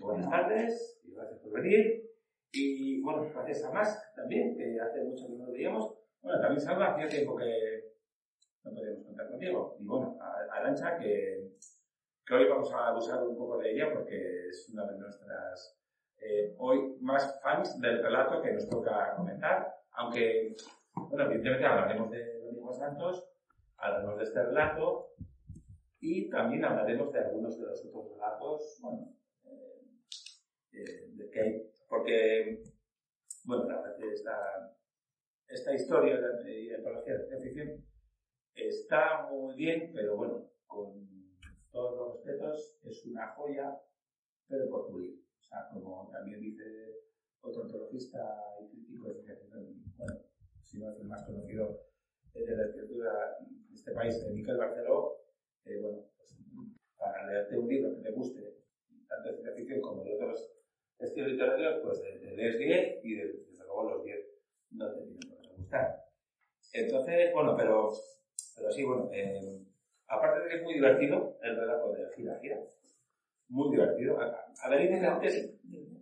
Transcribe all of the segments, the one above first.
Buenas tardes y gracias por venir. Y bueno, gracias a Más también, que hace mucho que no lo veíamos. Bueno, también Salva, hacía tiempo que no podíamos contar contigo. Y bueno, a Arancha, que, que hoy vamos a abusar un poco de ella porque es una de nuestras eh, hoy más fans del relato que nos toca comentar. Aunque, bueno, evidentemente hablaremos de Domingo Santos, hablaremos de este relato y también hablaremos de algunos de los otros relatos, bueno, de que hay, porque, bueno, la esta, esta historia de antología de ficción está muy bien, pero bueno, con todos los respetos, es una joya, pero por pulir. O sea, como también dice otro antologista y crítico de bueno, si no es el más conocido de la escritura de este país, de Miquel Barceló, eh, bueno, pues, para leerte un libro que te guste, tanto de ciencia ficción como de otros estilos literarios, pues de, lees 10 y desde luego los 10 no te tienen por qué gustar. Entonces, bueno, pero, pero sí, bueno, eh, aparte de que es muy divertido el relato de Gira Gira, muy divertido. A, ver, antes... Divertido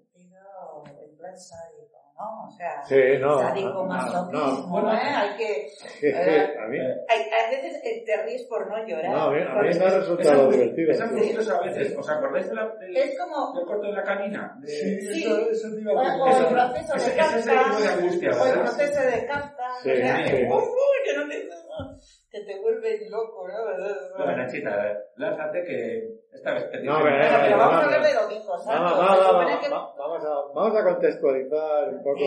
en ¿no? O sea, sí, no, sádico más no, bueno, ¿eh? Hay que... A mí... hay, a veces te ríes por no llorar. No, a mí, a mí me ha resultado divertido. Es curioso a veces. ¿Os acordáis de la, del, es como... del corto de la camina? De... Sí, sí, eso, eso te iba a decir. O el proceso de Kafka. Ese tipo de angustia, O el proceso de Kafka. Sí, sí. que no te que te vuelve loco, ¿no? Bueno, Nachita, lánzate que esta vez que No, pero, pero vamos a hablar de domingo, Vamos, vamos, a, vamos a contextualizar un poco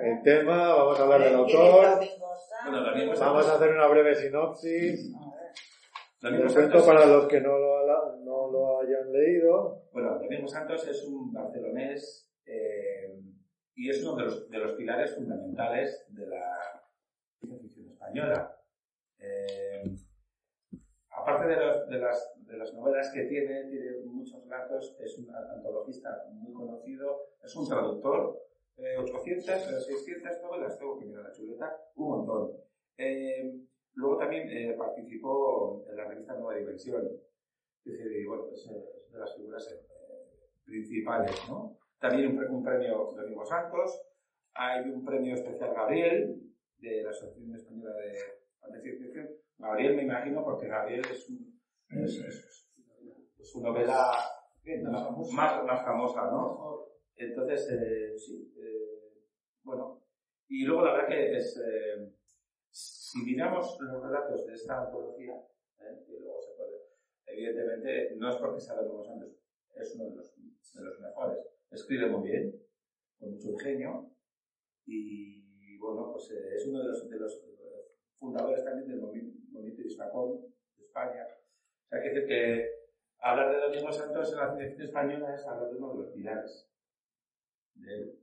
el, tema, vamos a hablar del autor. vamos a hacer una breve sinopsis. Lo cuento para los que no lo, no lo hayan leído. Bueno, Domingo Santos es un barcelonés eh, y es uno de los, de los pilares fundamentales de la ficción española. Eh, aparte de, de, las, de, las, novelas que tiene, tiene muchos relatos, es un antologista muy conocido, es un traductor, eh, 800, 600 novelas, tengo que mirar la chuleta, un montón. Eh, luego también eh, participó en la revista Nueva Dimensión, y bueno, es, de las figuras principales, ¿no? También un, un premio Domingo Santos, hay un premio especial Gabriel, de la Asociación Española de Gabriel me imagino porque Gabriel es, un, es, su novela más, más, famosa, ¿no? Entonces, eh, sí, eh, bueno. Y luego la verdad que es, eh, si miramos los relatos de esta antología, que luego se puede, evidentemente no es porque sea de nuevos años, es uno de los, de los mejores. Escribe muy bien, con mucho ingenio, y bueno, pues es uno de los, de los fundadores también del movimiento de España. O sea, que que hablar de Domingo Santos en la ciencia española es hablar de uno de los pilares de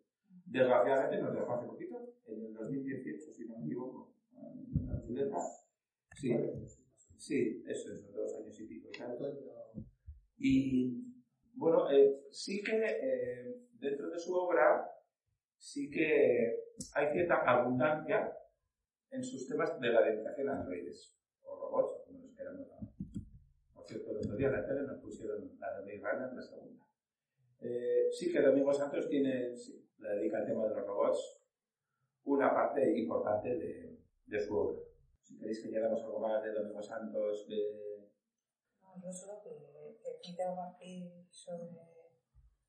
Desgraciadamente nos dejó hace poquito, en el 2018, si no me equivoco, en la. Sí, sí, eso es, dos años y pico. Y bueno, eh, sí que eh, dentro de su obra, sí que hay cierta abundancia en sus temas de la dedicación a androides o robots, como los quieran llamar. Por cierto, el otro día en la tele nos pusieron la de Blade Runner, la segunda. Eh, sí que Domingo Santos tiene, sí, le dedica al tema de los robots una parte importante de, de su obra. Si queréis que llegamos algo más de Domingo Santos, de... No, yo solo que, que aquí sobre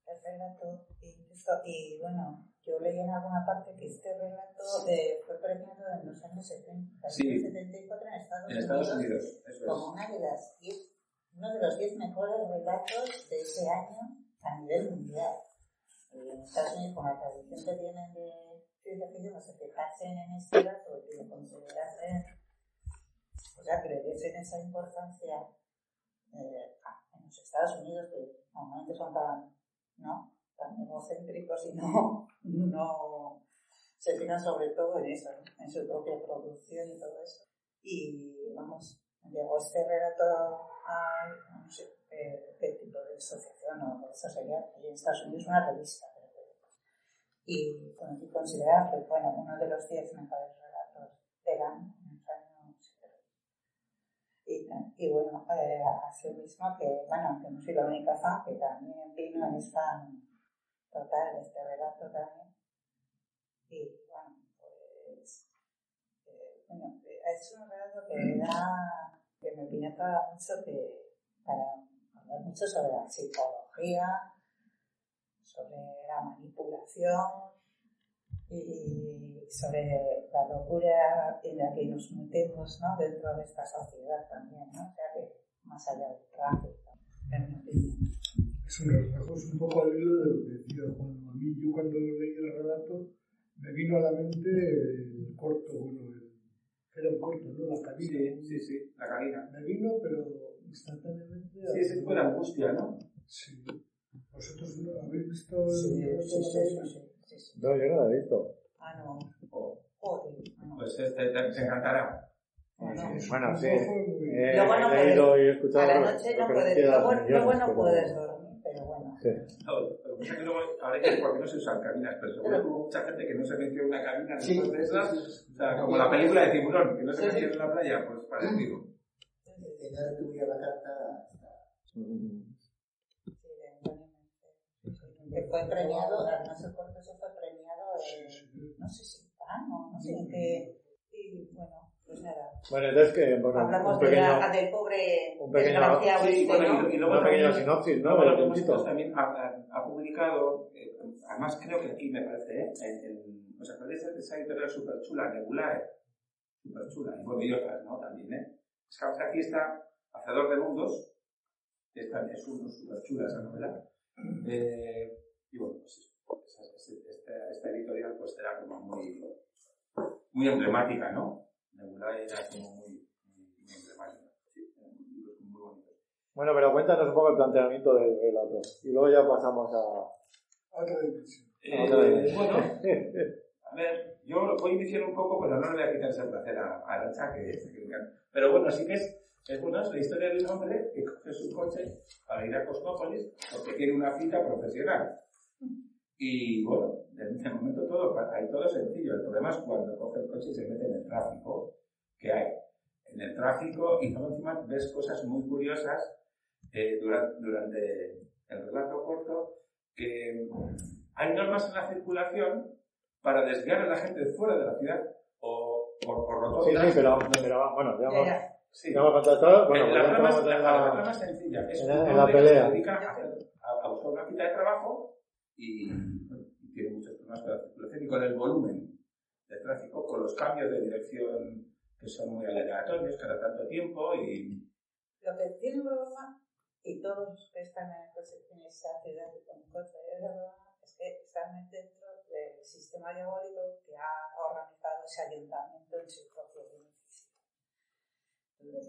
el relato y, y bueno, yo leí en alguna parte que este relato eh, fue premiado en los años 70, sí. 74 en Estados, en Estados Unidos, eso como una de las diez, uno de los 10 mejores relatos de ese año a nivel mundial. Y en Estados Unidos, con la tradición que tienen de ciencia ficción, no se fijarse en este dato y de considerarse, o sea, que le en esa importancia eh, en los Estados Unidos, que normalmente son tan, ¿no? tan egocéntricos y no, no se fijan sobre todo en eso, en su propia producción y todo eso. Y vamos, llegó este relato a, no sé qué tipo de asociación o eso sería, en Estados Unidos una revista. Y y considerar bueno, uno de los diez mejores relatos del año Y, y bueno, eh, así mismo que, bueno, que no soy la única fan, que también vino en esta total, este relato también. Y bueno, pues, eh, bueno, es un relato que me da, que me penetra mucho que, para hablar mucho sobre la psicología, sobre la manipulación y sobre la locura en la que nos metemos ¿no? dentro de esta sociedad también, ¿no? o sea que más allá del tráfico, en mi opinión. Es un reflejo, es un poco al hilo de lo que decía Juan. A mí, yo cuando leí el relato, me vino a la mente el corto, bueno, el, era un corto, ¿no? La cabina. Sí, sí, sí, la cabina. Me vino, pero instantáneamente. Sí, ese fue la angustia, ¿no? Sí. ¿Vosotros no habéis visto sí, el sí, sí, sí, sí, No, yo no la he visto. Ah, no. Oh. Joder. No. Pues este te, te encantará. Bueno, Bueno, sí. Eh, Eh, Luego no he leído y he a la noche no puedes, luego, luego no puedes dormir, pero bueno. Sí. No, lo que pasa es que luego, ahora ya porque no se usan cabinas, pero seguro que hubo mucha gente que no se metió en una cabina después de esas. O sea, como la película de tiburón, que no se metió en la playa, pues parecido. Que ya tuviera la carta. Mm. Sí, de Antonio Menzel. Que fue premiado, no sé por qué se fue premiado, en, no sé si Cannes o no sé en qué. Y bueno, pues nada. Bueno, entonces que bueno, Hablamos un de pequeño, la, del pobre un pequeño- Sí, este, bueno, ¿no? y, y luego una pequeña sinopsis, ¿no? puntito. visto también ha, ha- publicado, eh, además creo que aquí me parece, ¿eh? En, en, ¿Os acordáis de esa editorial súper chula, Nebulae? Súper chula, y bueno, y otras, ¿no? También, ¿eh? Es que aquí está Hacedor de Mundos, que esta es un súper chula esa novela. Eh, y bueno, pues eso, esta, esta editorial pues era como muy, muy emblemática, ¿no? Nebulae era como muy, muy, emblemática. Sí, libros muy bonitos. Bueno, pero cuéntanos un poco el planteamiento del relato. Y luego ya pasamos a. Otra dimensión. Eh, bueno, a ver, yo lo voy a iniciar un poco, pero no le voy a quitar ese placer a, a Arancha, que, que. Pero bueno, sí que es, es, bueno, es la historia de un hombre que coge su coche para ir a Cosmópolis porque tiene una cita profesional. Y bueno, de, momento todo, hay todo sencillo. El problema es cuando coge el coche y se mete en el tráfico que hay. En el tráfico y luego encima ves cosas muy curiosas eh, durante, durante el relato corto que hay normas en la circulación para desviar a la gente de fuera de la ciudad o por, por Sí, rotondas. sí, pero, pero bueno, ya Ya, hemos, ya. Sí. ya hemos contactado. Bueno, pues la, ya trama la, en la la- trama es sencilla. Es en en la pelea. se dedica a- a buscar una cita de trabajo y, tiene muchos problemas con la circulación y con el volumen de tráfico, con los cambios de dirección que son muy aleatorios cada tanto tiempo y Lo que tiene broma, y todos los que están en, coche, en esa ciudad con coche es que están dentro del sistema diabólico que ha organizado ese ayuntamiento en su propio beneficio.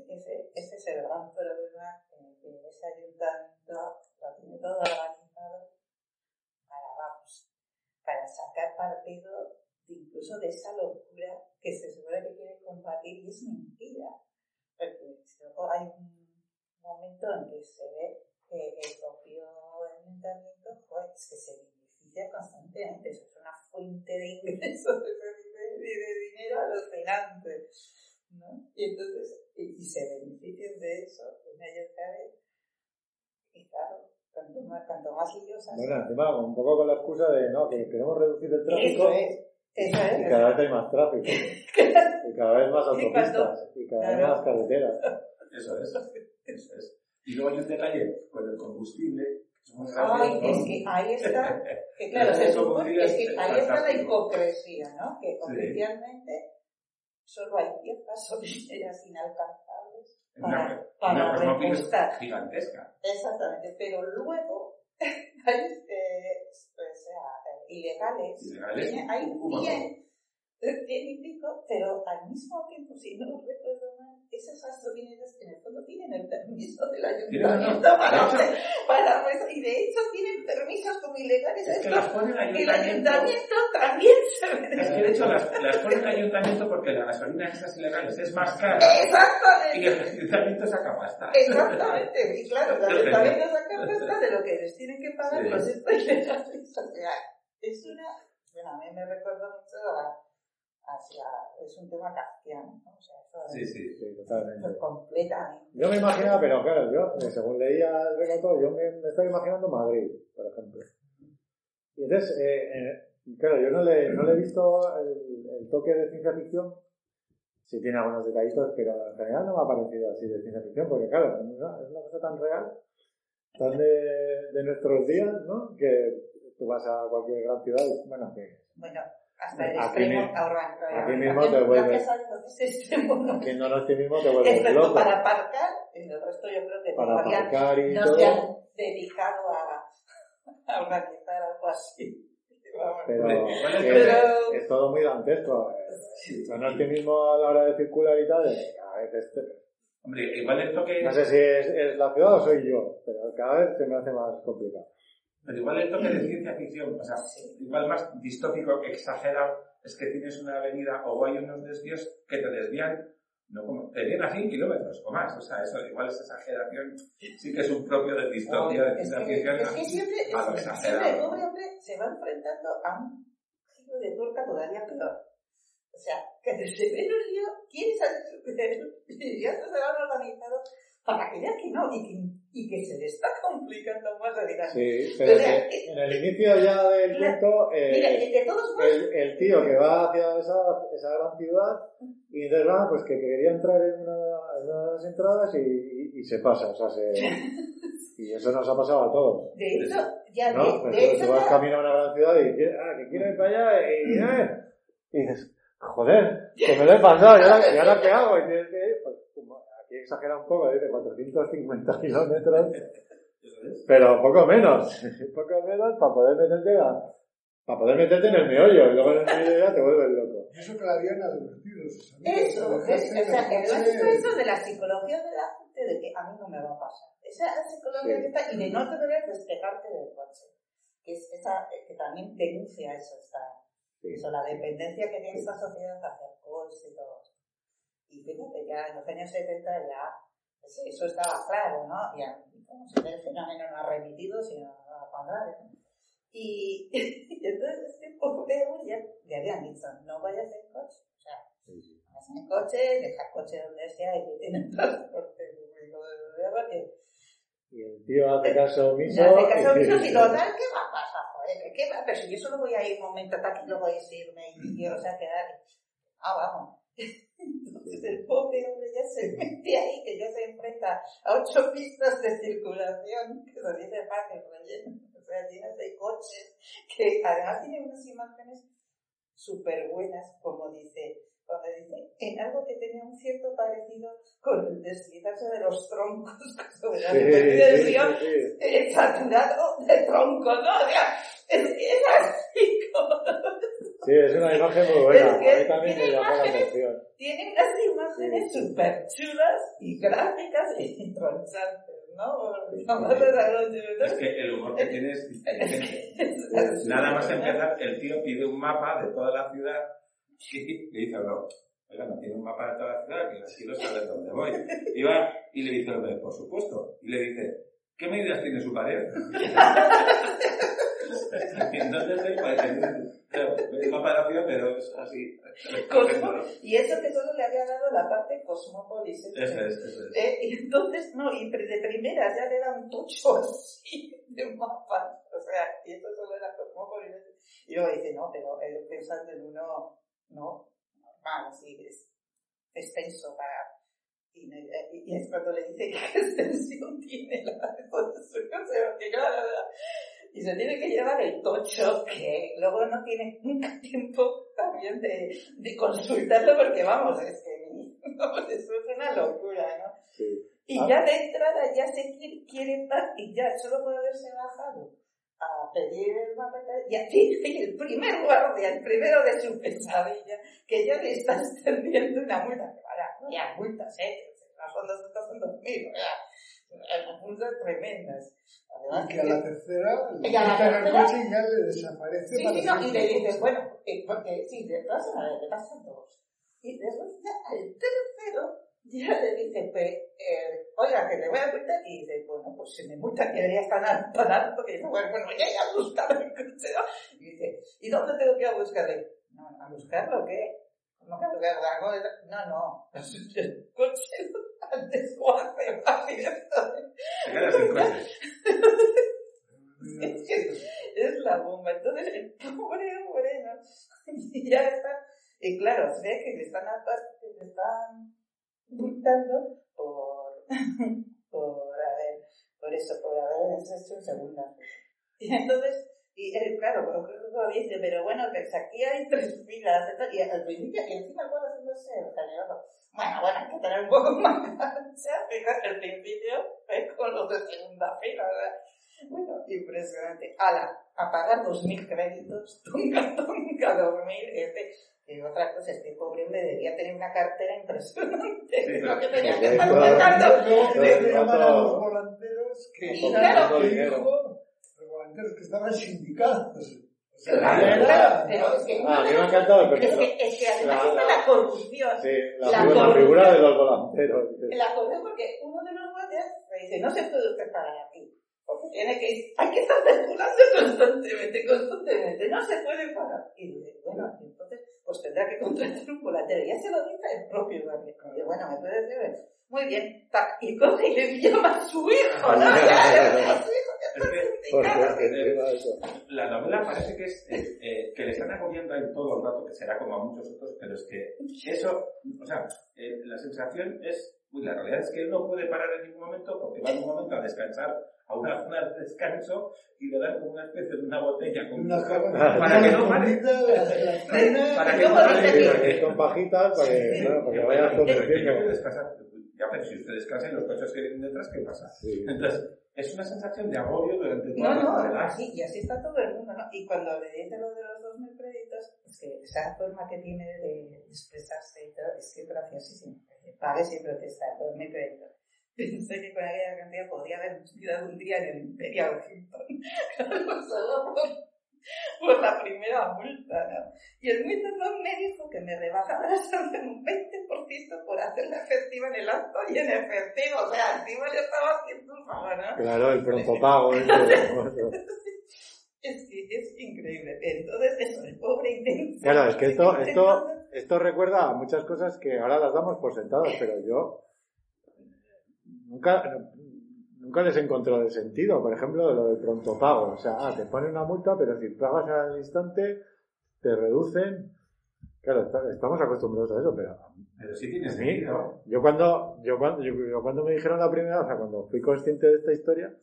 Ese, ese es el gran problema que, que ese ayuntamiento lo tiene todo organizado para, vamos, para sacar partido incluso de esa locura que se supone que quiere combatir y es mentira. Porque hay un momento en que se ve que el propio ayuntamiento joder, es que se beneficia constantemente, eso es una fuente de ingresos y de dinero alucinante. ¿no? Y entonces, y, y se benefician de eso una y otra vez. Y claro, cuanto más, cuanto más liosa Bueno, encima, un poco con la excusa de no, que queremos reducir el tráfico Eso es, eso y cada vez hay más tráfico. y cada vez más Y autopistas y cada vez más carreteras. eso es. Eso es. Y luego hay un detalle con el combustible. Ay, es que ahí está, que claro, se es supone combustible, es que ahí está la hipocresía, ¿no? Que oficialmente solo hay ciertas gasolineras inalcanzables para, para una cosmópolis repostar. gigantesca. Exactamente, pero luego hay, eh, o sea, eh, ilegales, hay. 100, eh, 100 y pico, pero al mismo tiempo, si no recuerdo esas gasolineras en el fondo tienen el permiso del ayuntamiento para, para, pues, y de hecho tienen permisos como ilegales. Es que las pone el el ayuntamiento. también se Es que de hecho las, las pone el ayuntamiento porque la gasolina esas ilegales es más cara y Exactamente. el ayuntamiento saca pasta. Exactamente, y claro, el ayuntamiento saca pasta de lo que les tienen que pagar Sí. los estudiantes. O sea, es una. Bueno, a mí me recuerda mucho a, hacia, es un tema kafkiano, ¿no? O sea, eso sí, sí, sí, totalmente. completamente. Yo me imagino, pero claro, yo, eh, según leía el relato, yo me, me estaba imaginando Madrid, por ejemplo. Y entonces, eh, eh, claro, yo no le, no le he visto el, el, toque de ciencia ficción, sí tiene algunos detallitos, pero en general no me ha parecido así de ciencia ficción, porque claro, es una cosa tan real, tan de, de nuestros días, ¿no? Que tú vas a cualquier gran ciudad y, bueno, que... Bueno, hasta el aquí extremo ahorrando. Aquí mismo te vuelves. Aquí no aquí mismo te vuelves loco. para aparcar, en el resto yo creo que para aparcar y no todo. se han dedicado a, a organizar algo así. Pero, pero... Es, todo muy dantesco. No es que mismo a la hora de circular y tal, a veces Hombre, igual esto que... No sé si es, es la ciudad o soy yo, pero cada vez se me hace más complicado. Pero igual el toque de ciencia ficción, o sea, igual más distópico, exagerado, es que tienes una avenida o hay unos desvíos que te desvían, no como, te desvían a 100 kilómetros o más, o sea, eso igual es exageración, sí que es un propio de distopía, de ciencia ficción. Es que siempre, a lo. Siempre el pobre hombre se va enfrentando a un giro de tuerca todavía peor. O sea, que desde menos yo, quiere salir y ya se van organizado para que vea que no, y que y que se le está complicando más la vida. Sí, pero en el inicio ya del cuento, eh, el, el, tío que va hacia esa, esa gran ciudad y entonces va, pues que quería entrar en una, en una de las entradas y, y, se pasa, o sea, se... Y eso nos ha pasado a todos. De hecho, ya ¿no? de, pues de tú, hecho, vas camino a una gran ciudad y ah, que quiero ir para allá y, eh, y dices, joder, que me lo he pasado, ¿y ahora, ¿y ahora qué hago? Y tienes que ir, aquí exagera un poco, dice 450 kilómetros, pero poco menos, poco menos para poder meterte a, para poder meterte en el meollo y luego en el meollo ya te vuelves loco. Eso que la habían advertido. Eso, o sea, que eso de la psicología de la gente de que a mí no me va a pasar. Esa psicología que está, y de no tener despegarte del coche. Que es esa, que también denuncia eso, esta, eso, la dependencia que tiene esta sociedad hacia el coche y todo eso. Y fíjate, ya en los años 70 ya pues eso estaba claro, ¿no? Ya, como si el fenómeno no ha remitido, sino a contrario, ¿no? Y, y, entonces este pobre ya le habían dicho, no vayas en coche. O sea, vas en coche, deja el coche donde sea y que tienen transporte público de porque y el tío hace caso omiso. Hace caso omiso y total, ¿qué va a pasar? Joder, ¿qué va? Pero si yo solo voy a ir un momento hasta aquí, luego voy a irme y quiero, o sea, quedar. Ah, vamos. Entonces el pobre hombre ya se mete ahí, que ya se enfrenta a ocho pistas de circulación, que se dice fácil relleno. O sea, llenas de coches, que además tiene unas imágenes súper buenas, como dice, cuando dice, en algo que tenía un cierto parecido con el deslizarse de los troncos sobre la superficie del río, saturado de troncos, ¿no? O sea, es, es así. Sí, es una imagen muy buena. a mí también me llamó la atención. Tiene unas imágenes súper chulas y gráficas y tronchantes, ¿no? Es que el humor que tiene es inteligente. Nada más empezar, el tío pide un mapa de toda la ciudad y le dice al oiga, no tiene un mapa de toda la ciudad, que quiero saber dónde voy. Y va y le dice por supuesto. Y le dice, ¿qué medidas tiene su pared? Entonces, pues, el mapa de la ciudad, pero es así. Cosmo, y eso que solo le había dado la parte cosmópolis. Eso es, eso es. ¿Eh? Y entonces, no, y de primera ya le da un tocho así de mapa. O sea, y eso solo era cosmópolis. Y luego dice, no, pero él pensando en uno, no, normal, así, es extenso para y, y, es cuando le dice qué extensión tiene la resolución, que claro, y se tiene que llevar el tocho, que luego no tiene nunca tiempo también de, de consultarlo, porque vamos, es que no, eso es una locura, ¿no? Sí. Y ah. ya de entrada ya se quiere, quiere y ya solo puede haberse bajado a pedir el mapeta, y aquí el primer guardia, el primero de su pesadilla, que ya le está extendiendo una multa, que para, ya multas, eh, las ondas están dormidas, multas tremendas. Además, y que a la tercera, y a la tercera, el coche ya le desaparece. Sí, sí, no, y le dices, bueno, porque, sí, le pasan, le pasan dos. Y después ya al tercero, ya le dice, pues, eh, oiga, que le voy a multar, y dice, bueno, pues si me multa que debería estar tan alto, que dice, bueno, bueno, ya ir a buscar el coche, ¿no? Y dice, ¿y dónde tengo que ir a buscarle? No, a buscarlo, ¿qué? no no, no, los coches antes o hace es la bomba. Entonces, el pobre hombre, ¿no? Y ya está. Y claro, se ve que le están, le están multando por, por, a ver, por eso, por haber hecho segunda. Y entonces, y él, claro, lo dice, pero bueno, que aquí hay tres filas, y al principio, y encima cuando haciéndose el generoso. Bueno, bueno, hay que tener un poco más cancha, fíjate, el principio es con los de segunda fila, ¿verdad? Bueno, impresionante. Ala, a pagar dos mil créditos, tonca, tonca, dos mil, este, y otra cosa, este pobre hombre debería tener una cartera impresionante. Sí, lo que tenía que estar contando. Le llaman a los volanteros que claro, los volanteros que estaban sindicados. Claro, claro, pero es que. Ah, me ha encantado el Es que, es que además la, la, corrupción. Sí, la, la, figura, la figura de los volanteros. La corrupción, porque uno de los guardias me dice: No se puede usted parar aquí. Porque tiene que. Hay que estar circulando constantemente, constantemente. No se puede parar. Y dice: Bueno, entonces, pues tendrá que contratar un volantero. Ya se lo dice el propio guardia. Y bueno, me puede decir. Muy bien, y coge y le llama a su hijo, ¿no? la novela parece que es eh, que le están agobiando a él todo el rato, que será como a muchos otros, pero es que eso, o sea, eh, la sensación es, uy, la realidad es que él no puede parar en ningún momento porque va en un momento a descansar a una zona de descanso y le dan como una especie de una botella con una para que no pare. para que no pare. con pajitas para que, no, para que vaya conduciendo ya pero si usted descansa en los coches que vienen detrás ¿qué pasa? entonces es una sensación de agobio durante toda no, no, la así, y así está todo el mundo, ¿no? Y cuando le dice lo de los 2.000 créditos, es que esa forma que tiene de expresarse y todo, es que es graciosísimo. Pague sin protestar, 2.000 créditos. Pensé que con aquella cantidad podría haber estudiado un día en el Imperial Hilton. Solo por la primera multa, ¿no? Y el no me dijo que me rebajaba la sanción un 20% por hacerla efectiva en el acto y en efectivo. O sea, encima le estaba haciendo un favor, ¿no? Claro, el pronto pago. ¿eh? es que es increíble. Entonces, eso, el pobre intento. Claro, es que esto, esto, esto recuerda a muchas cosas que ahora las damos por sentadas, pero yo nunca, nunca les encontrado el sentido. Por ejemplo, lo del pronto pago. O sea, ah, te ponen una multa, pero si pagas al instante, te reducen. Claro, estamos acostumbrados a eso, pero. Pero sí tiene sentido. Yo cuando, yo cuando, yo, cuando me dijeron la primera, o sea, cuando fui consciente de esta historia,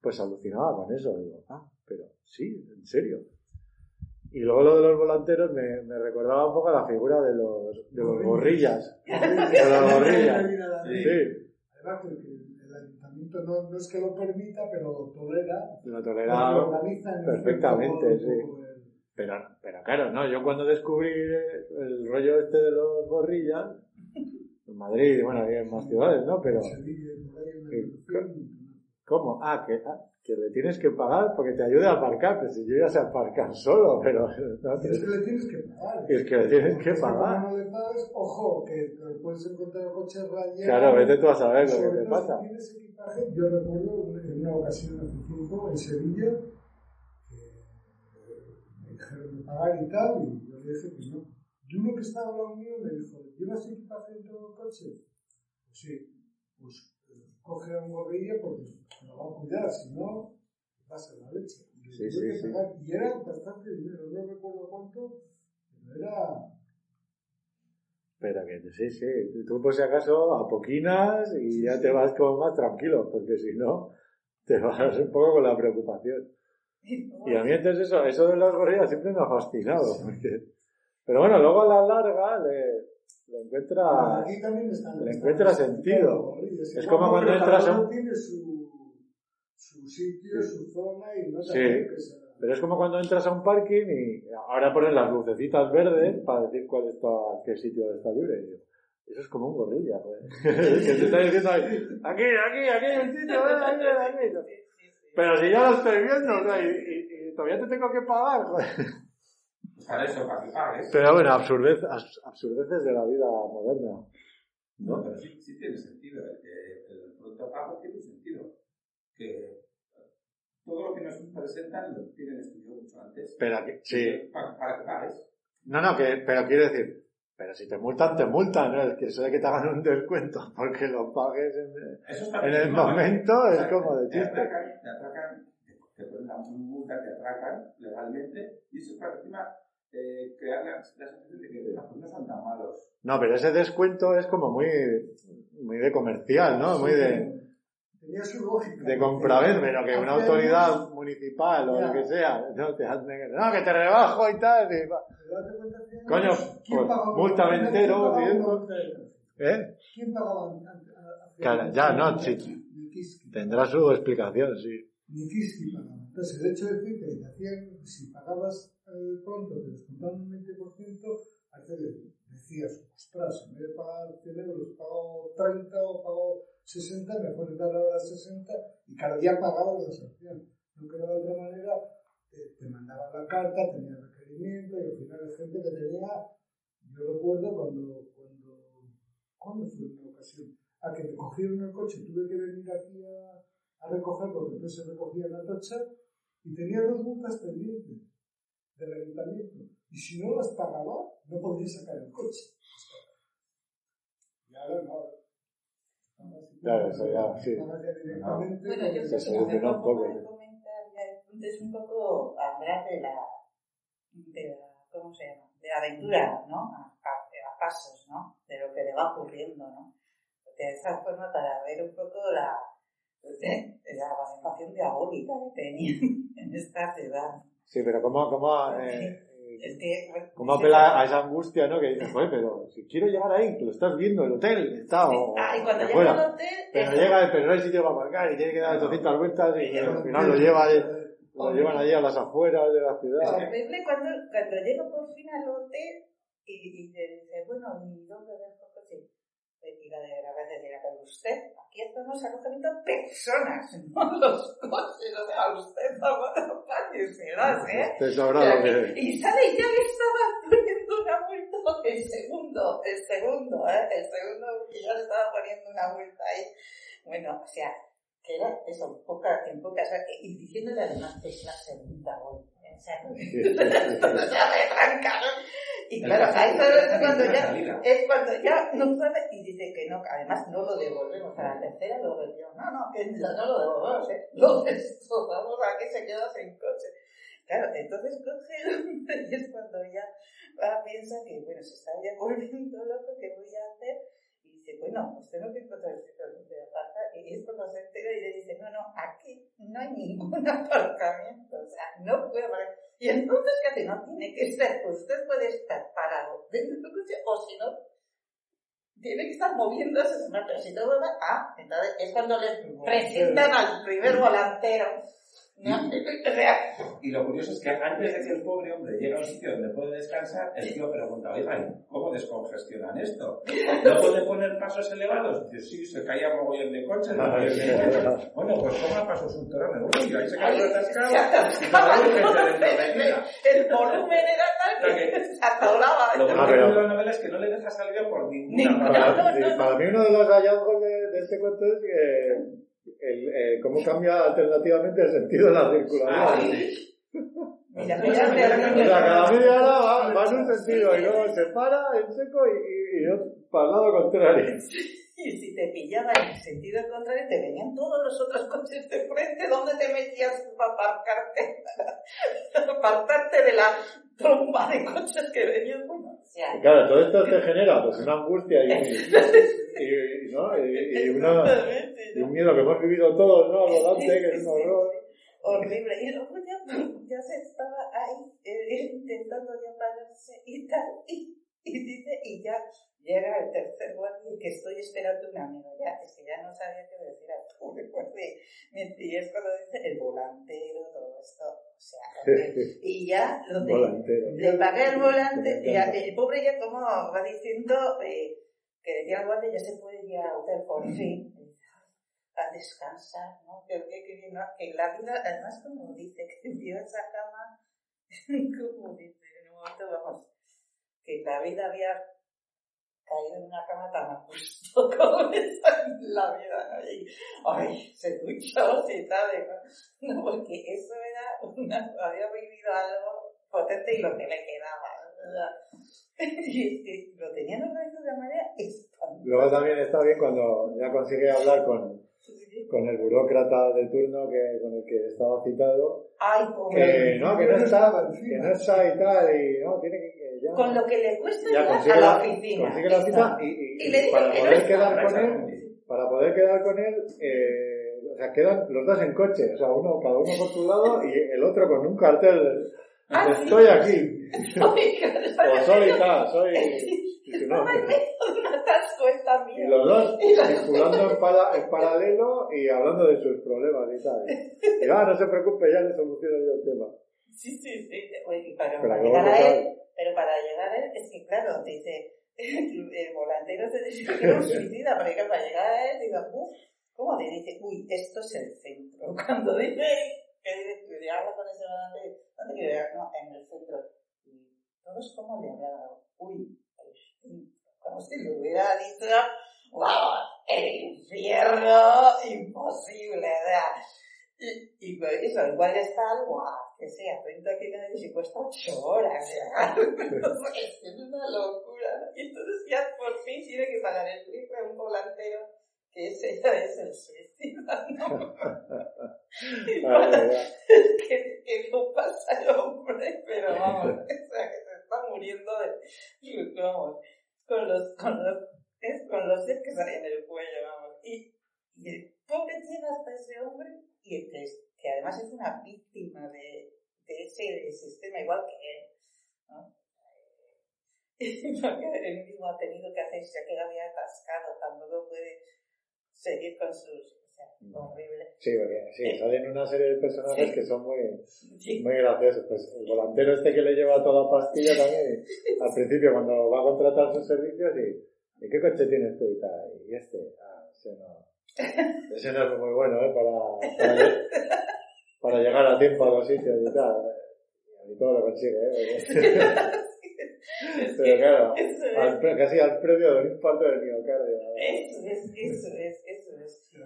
pues alucinaba con eso. Digo, ah, pero sí, en serio. Y luego lo de los volanteros me, me recordaba un poco a la figura de los, de los gorrillas. de los gorrillas. Sí. No, no es que lo permita, pero lo tolera. Lo tolera perfectamente, sí. Pero, pero claro, no, yo cuando descubrí el rollo este de los gorrillas, en Madrid, bueno, hay en más ciudades, ¿no? Pero... ¿Cómo? Ah, que, ah, que le tienes que pagar porque te ayude a aparcar, pero si yo ya sé aparcar solo, pero... No, es que le tienes que pagar. Es que le tienes que pagar. no le pagas, ojo, que puedes encontrar coches rayados. Claro, vete tú a saber lo que te pasa. tienes equipaje, yo recuerdo en una ocasión hace tiempo en Sevilla, que me dijeron de pagar y tal, y yo le dije que no. Y uno que estaba al lado mío me dijo, ¿llevas equipaje en todo el coche? Pues sí, pues coge a un gorrilla porque lo va a cuidar, si no, pasa la leche. Y, sí, sí, sí. y era bastante dinero, no recuerdo cuánto, pero era... Pero que sí, sí, tú por si acaso a poquinas y ya te vas como más tranquilo, porque si no, te vas un poco con la preocupación. Y a mí entonces eso, eso de las gorrillas siempre me ha fascinado, porque... Pero bueno, luego a la larga le, le encuentra, le encuentra sentido. Es como cuando entras a un... Su, sitio, su zona y no Sí, pero es como cuando entras a un parking y ahora ponen las lucecitas verdes para decir cuál está, qué sitio está libre. Eso es como un gorrilla, que te está diciendo ahí, aquí, aquí, aquí hay un sitio, aquí, aquí. Pero si ya lo estoy viendo, y, y, todavía te tengo que pagar, para eso, para que pagues. Pero bueno, absurdez, absurdeces de la vida moderna. ¿no? pero sí, sí tiene sentido. ¿eh? Que el pronto pago tiene sentido. Que todo lo que nos presentan lo tienen estudiado mucho antes. Pero que, sí. Para, para que pagues. No, no, que, pero quiero decir, Pero si te multan, te multan, ¿no? El que sea que te hagan un descuento porque lo pagues en, en el momento es como de chiste. Te atracan, te atracan, te ponen la multa, te atracan legalmente y eso para encima eh, crear la, sensación de que pues no son tan malos. No, pero ese descuento es como muy, muy de comercial, ¿no? Muy de tenía su lógica. De compraventa, pero que una autoridad municipal o lo que sea, no, te no, que te rebajo y tal. Y... Coño, pues, multa entero, ¿Eh? ¿Quién pagaba? Claro, ya, no, sí. Tendrá su explicación, sí. Nikiski pagaba. Entonces, el hecho de decir que hacían, si pagabas eh, pronto, te descontaban un 20%, decías, ostras, en vez de pagar 100 euros, pago 30 o pago 60, mejor dar ahora 60 y cada día pagaba la sanción. No que de otra manera, te mandaban la carta, tenía requerimiento y al final hay gente que tenía, yo recuerdo cuando, cuando, ¿cuándo fue una ocasión? A que me cogieron el coche, tuve que venir aquí a, a recoger porque entonces recogía la tocha y tenía dos multas pendientes del ayuntamiento. Y si no las pagaba, no podía sacar el coche. Y ahora no, Claro, eso ya, sí. Bueno, yo creo que lo que no puedo comentar ya es un poco hablar de la, de la, ¿cómo se llama? De la aventura, ¿no? A, a, pasos, ¿no? De lo que le va ocurriendo, ¿no? Porque de esa forma para ver un poco la, la manifestación diabólica que tenía en esta ciudad. Sí, pero ¿cómo, cómo eh, ¿Cómo apela a esa angustia, no? Que dices, joder, pero si quiero llegar ahí, que lo estás viendo, el hotel, está, o, ah, y cuando llega al hotel, pero llega, pero no hay sitio para aparcar y tiene que dar 200 vueltas y, al final lo lleva lo llevan allí a las afueras de la ciudad. Es horrible cuando, cuando llego por fin al hotel y, y te dice, bueno, ¿y dónde dejo Y la de la vez de pero usted, aquí estamos alojamiento personas, no los coches, o sea, usted no serás, ¿eh? Te sobra que... Y sale ya le estaba poniendo una multa, el segundo, el segundo, ¿eh? El segundo, que ya le estaba poniendo una multa ahí. Bueno, o sea, que era eso, en poca, en poca, o sea, y diciéndole además que es la segunda golpe. Y claro, ahí es cuando ya, es cuando ya no sabe y dice que no, además no lo devolvemos a la tercera, lo devolvió. No, no, que no lo devolvemos, ¿eh? lo destrozamos a que se queda sin coche. Claro, entonces coge y es cuando ya piensa que, bueno, se está ya volviendo loco, ¿qué voy a hacer? Dice, bueno, usted no tiene que sitio donde aparta. Y es se entera y le dice, no, no, aquí no hay ningún aparcamiento, o sea, no puedo aparcar. Y entonces, ¿qué hace? No tiene que ser, usted puede estar parado dentro del coche o si no, tiene que estar moviéndose, pero si todo va, ah, entonces es cuando le presentan al primer volantero y lo curioso es que antes de que el pobre hombre llegue a un sitio donde puede descansar, el tío pregunta, oiga, ¿cómo descongestionan esto? ¿No puede poner pasos elevados? Dice, sí, se caía mogollón de coches. bueno, pues ponga pasos subterráneos. Uy, ahí se cayó atascado. El volumen era tal que se atolaba. Lo que pasa de la novela es que no le deja salida por ninguna parte. Para mí uno de los hallazgos de, de este cuento es que el, eh, cómo cambia alternativamente el sentido de la circulación. o sea, cada media hora va, en un sentido y luego se para en seco y, y, para el lado contrario. Y si te pillaban en el sentido contrario, te venían todos los otros coches de frente, ¿dónde te metías para aparcarte? Para apartarte de la tromba de coches que venían. Bueno, o claro, todo esto te genera pues una angustia y, y, ¿no? y, una, y un miedo que hemos vivido todos, ¿no? Al volante, que es un horror. Horrible. Y luego ya, ya se estaba ahí eh, intentando ya pararse y tal, y, y dice, y ya llega el tercer guardia y que estoy esperando un amigo. Ya, es que ya no sabía qué decir a tú, y es cuando dice el volantero, todo esto. O sea, y ya lo de, le pagué el volante, y el pobre ya como va diciendo eh, que decía el guardia ya se puede ir a hotel por fin descansar, ¿no? Que, no, que la vida, además como dice, que vio esa cama, como dice, en un momento vamos, que la vida había caído en una cama tan a gusto como esa la vida, ¿no? Y, ay, se duchó y tal, ¿no? porque eso era una, había vivido algo potente y lo que le quedaba, ¿verdad? y, lo tenían organizado de una manera espantosa. Luego también está bien cuando ya consigue hablar con, con el burócrata de turno que, con el que estaba citado. Ay, pobre. Que no, que no está, que no está y tal, y no, tiene que. Ya, con lo que le cuesta llegar a la oficina. Consigue la cita y, y, y para poder quedar con él, para poder quedar con él, eh, o sea, quedan los dos en coche, o sea, uno, cada uno por su lado y el otro con un cartel. Ah, estoy aquí. O soy tal, soy. Esta Y los dos circulando en, para, en, paralelo y hablando de sus problemas y tal. Y ah, no se preocupe, ya le soluciono yo el tema. Sí, sí, sí. Oye, para, pero, para llegar a él, pero para llegar a él, es que claro, te dice, el volantero te dice que es suicida, pero que para llegar a él, digo, uff, ¿cómo te dice? Uy, esto es el centro. Cuando dice que dice, que habla con ese volante, ¿dónde quiere ir? No, en el centro. Todos como le hablan, uy, como si le hubiera dicho, wow, el infierno imposible, ¿verdad? Y, y pues eso, igual está algo, que sea, 30 kilómetros y cuesta 8 horas, ¿verdad? es una locura. Y entonces ya por fin tiene que pagar el triple un volantero, que ese ya es el suicida, ¿no? que, que no pasa el hombre, pero vamos, o sea, que está muriendo de, vamos, con los, con los, es, con los que salen del cuello, vamos. Y, y el pobre tiene hasta ese hombre, y que, que además es una víctima de, de ese sistema igual que él, ¿no? Porque él mismo ha tenido que hacer, se ha quedado ya atascado, tampoco puede seguir con sus horrible. Sí, porque sí, salen una serie de personajes que son muy, muy graciosos. Pues el volantero este que le lleva toda pastilla también, al principio cuando va a contratar sus servicios y, ¿y qué coche tienes tú y tal? Y este, ah, ese no, ese no es muy bueno, ¿eh? Para, para, para llegar a tiempo a los sitios y tal. Y todo lo consigue, ¿eh? Pero claro, al, casi al premio de un infarto del miocardio. Eso es, eso es, es.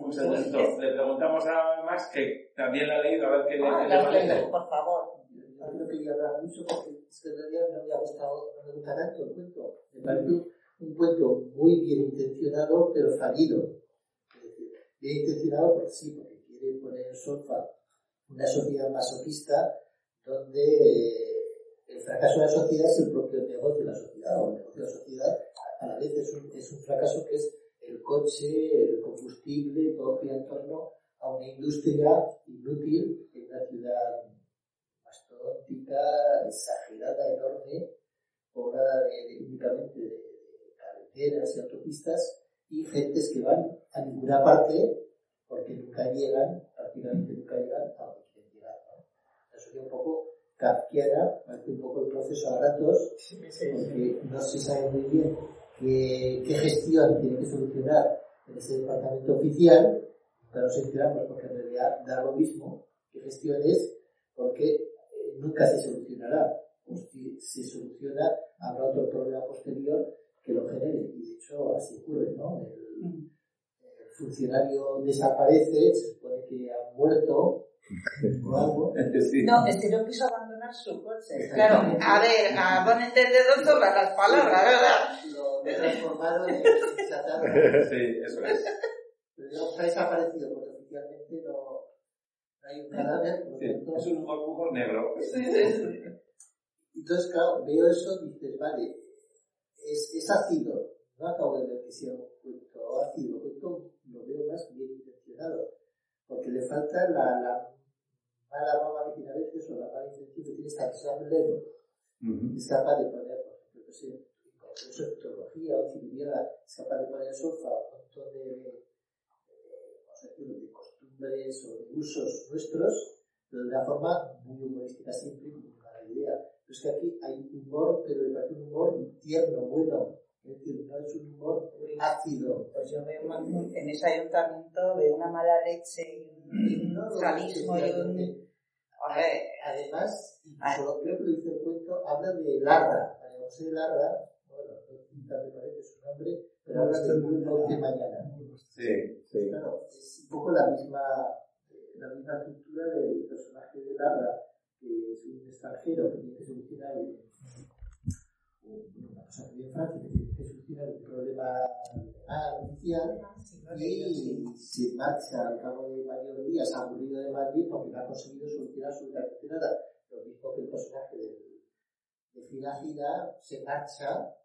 Un segundo, le preguntamos a Max que también la ha leído, a ver qué ah, le, parece. Por favor. Yo no quería hablar mucho porque es que en realidad no me ha gustado, no me gusta tanto el cuento. Me parece un cuento muy bien intencionado, pero fallido. Bien intencionado, pues sí, porque quiere poner en solfa una sociedad masoquista donde el fracaso de la sociedad es el propio negocio de la sociedad, o el negocio de la sociedad a la vez es un, es un fracaso que es el coche, el combustible, todo gira en torno a una industria inútil en una ciudad mastodóntica, exagerada, enorme, poblada de, únicamente de, carreteras y autopistas y gentes que van a ninguna parte porque nunca llegan, prácticamente nunca llegan a donde quieren llegar. ¿no? Eso sería un poco kafkiana, un poco el proceso a ratos, porque no se sabe muy bien qué, qué gestión tiene que solucionar en ese departamento oficial, pero nos enteramos porque en realidad da lo mismo qué gestión es, porque eh, nunca se solucionará. Pues si se soluciona, habrá otro problema posterior que lo genere, y de hecho así ocurre, ¿no? El, el funcionario desaparece, se supone que ha muerto, no, es que no quiso abandonar su coche. Claro, a ver, a buen entendedor todas las palabras, ¿verdad? Lo transformado en Sí, eso es. Pero ha desaparecido porque oficialmente no hay un cadáver. Sí, es un humor negro. Sí, sí, sí. Entonces, claro, veo eso y dices, vale, es, es ácido. No acabo de ver que sea un cuento ácido, cuento lo veo más bien intencionado porque le falta la, la mala baba que tiene a veces o la mala intención que tiene esta persona. Es capaz de poner, por ejemplo, que sea, incluso en teología o civiliana, es capaz de poner en solfa un montón de, de, de, costumbres o de usos nuestros, pero de una forma muy humorística siempre, con una idea. Pero es que aquí hay humor, pero me parece un humor tierno, bueno, es decir, no es un humor ácido. Pues yo veo en ese ayuntamiento veo una mala leche y un sadismo y un... Además, creo que lo dice el cuento, habla de Larra, María José Larra, no me parece su nombre, pero habla de mundo de mañana. Sí, sí. Claro, es un poco la misma, la misma estructura del personaje de Larra, que es un extranjero que tiene que solucionar un una cosa que en Francia que tiene que solucionar un problema legal oficial y se marcha al cabo de varios días aburrido de Madrid porque no ha conseguido solucionar absolutamente nada. Lo mismo que el personaje de, de Gira se marcha, en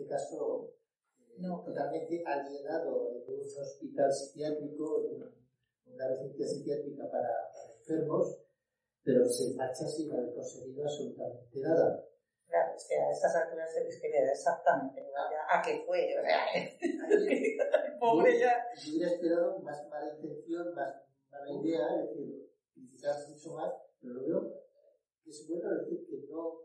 este caso eh, totalmente alienado en un hospital psiquiátrico, en una residencia psiquiátrica para, para enfermos, pero se marcha sin haber conseguido absolutamente nada. Claro, es que a estas alturas se describe exactamente a qué fue. O sea, pobre ya. Yo hubiera esperado más mala intención, más mala idea, es decir, criticar mucho más, pero lo veo que es bueno decir que no,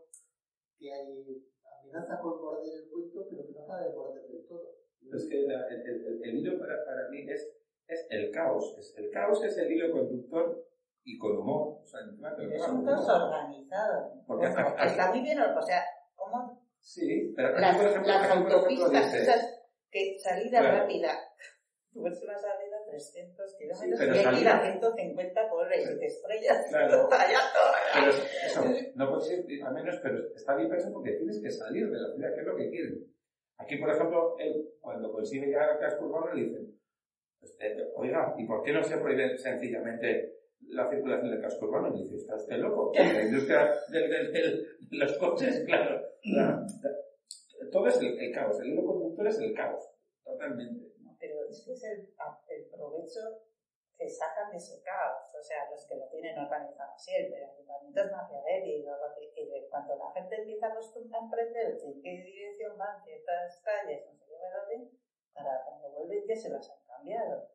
que hay amenaza con morder el cuento, pero que no acaba de morder del todo. Es que la, el, el, el, hilo para, para mí es, es el caos. Es, el caos es el hilo conductor y con humor. O sea, es un caos organizado. Porque está muy bien, o sea, ¿cómo? Sí, pero las, por ejemplo, las autopistas, esas que salida rápida. Una salida a 300 kilómetros sí, y aquí a 150 por el sí. estrellas. Claro. pero eso, no puede ser, a menos, pero está bien pensado porque tienes que salir de la ciudad, que es lo que quieren. Aquí, por ejemplo, él, cuando consigue llegar al casco urbano, le dicen, pues, eh, oiga, ¿y por qué no se prohíbe sencillamente la circulación del casco urbano. Y dice, ¿está usted loco? La industria del, del, del, de los coches, claro. La, todo es el, el, caos. El hilo conductor es el caos. Totalmente. Pero es que es el, el provecho que sacan de ese caos. O sea, los que lo tienen organizado así, el ayuntamiento es maquiavélico. De cuando la gente empieza a emprender en qué dirección van ciertas calles, no sé qué dónde, para cuando vuelven ya se las han cambiado.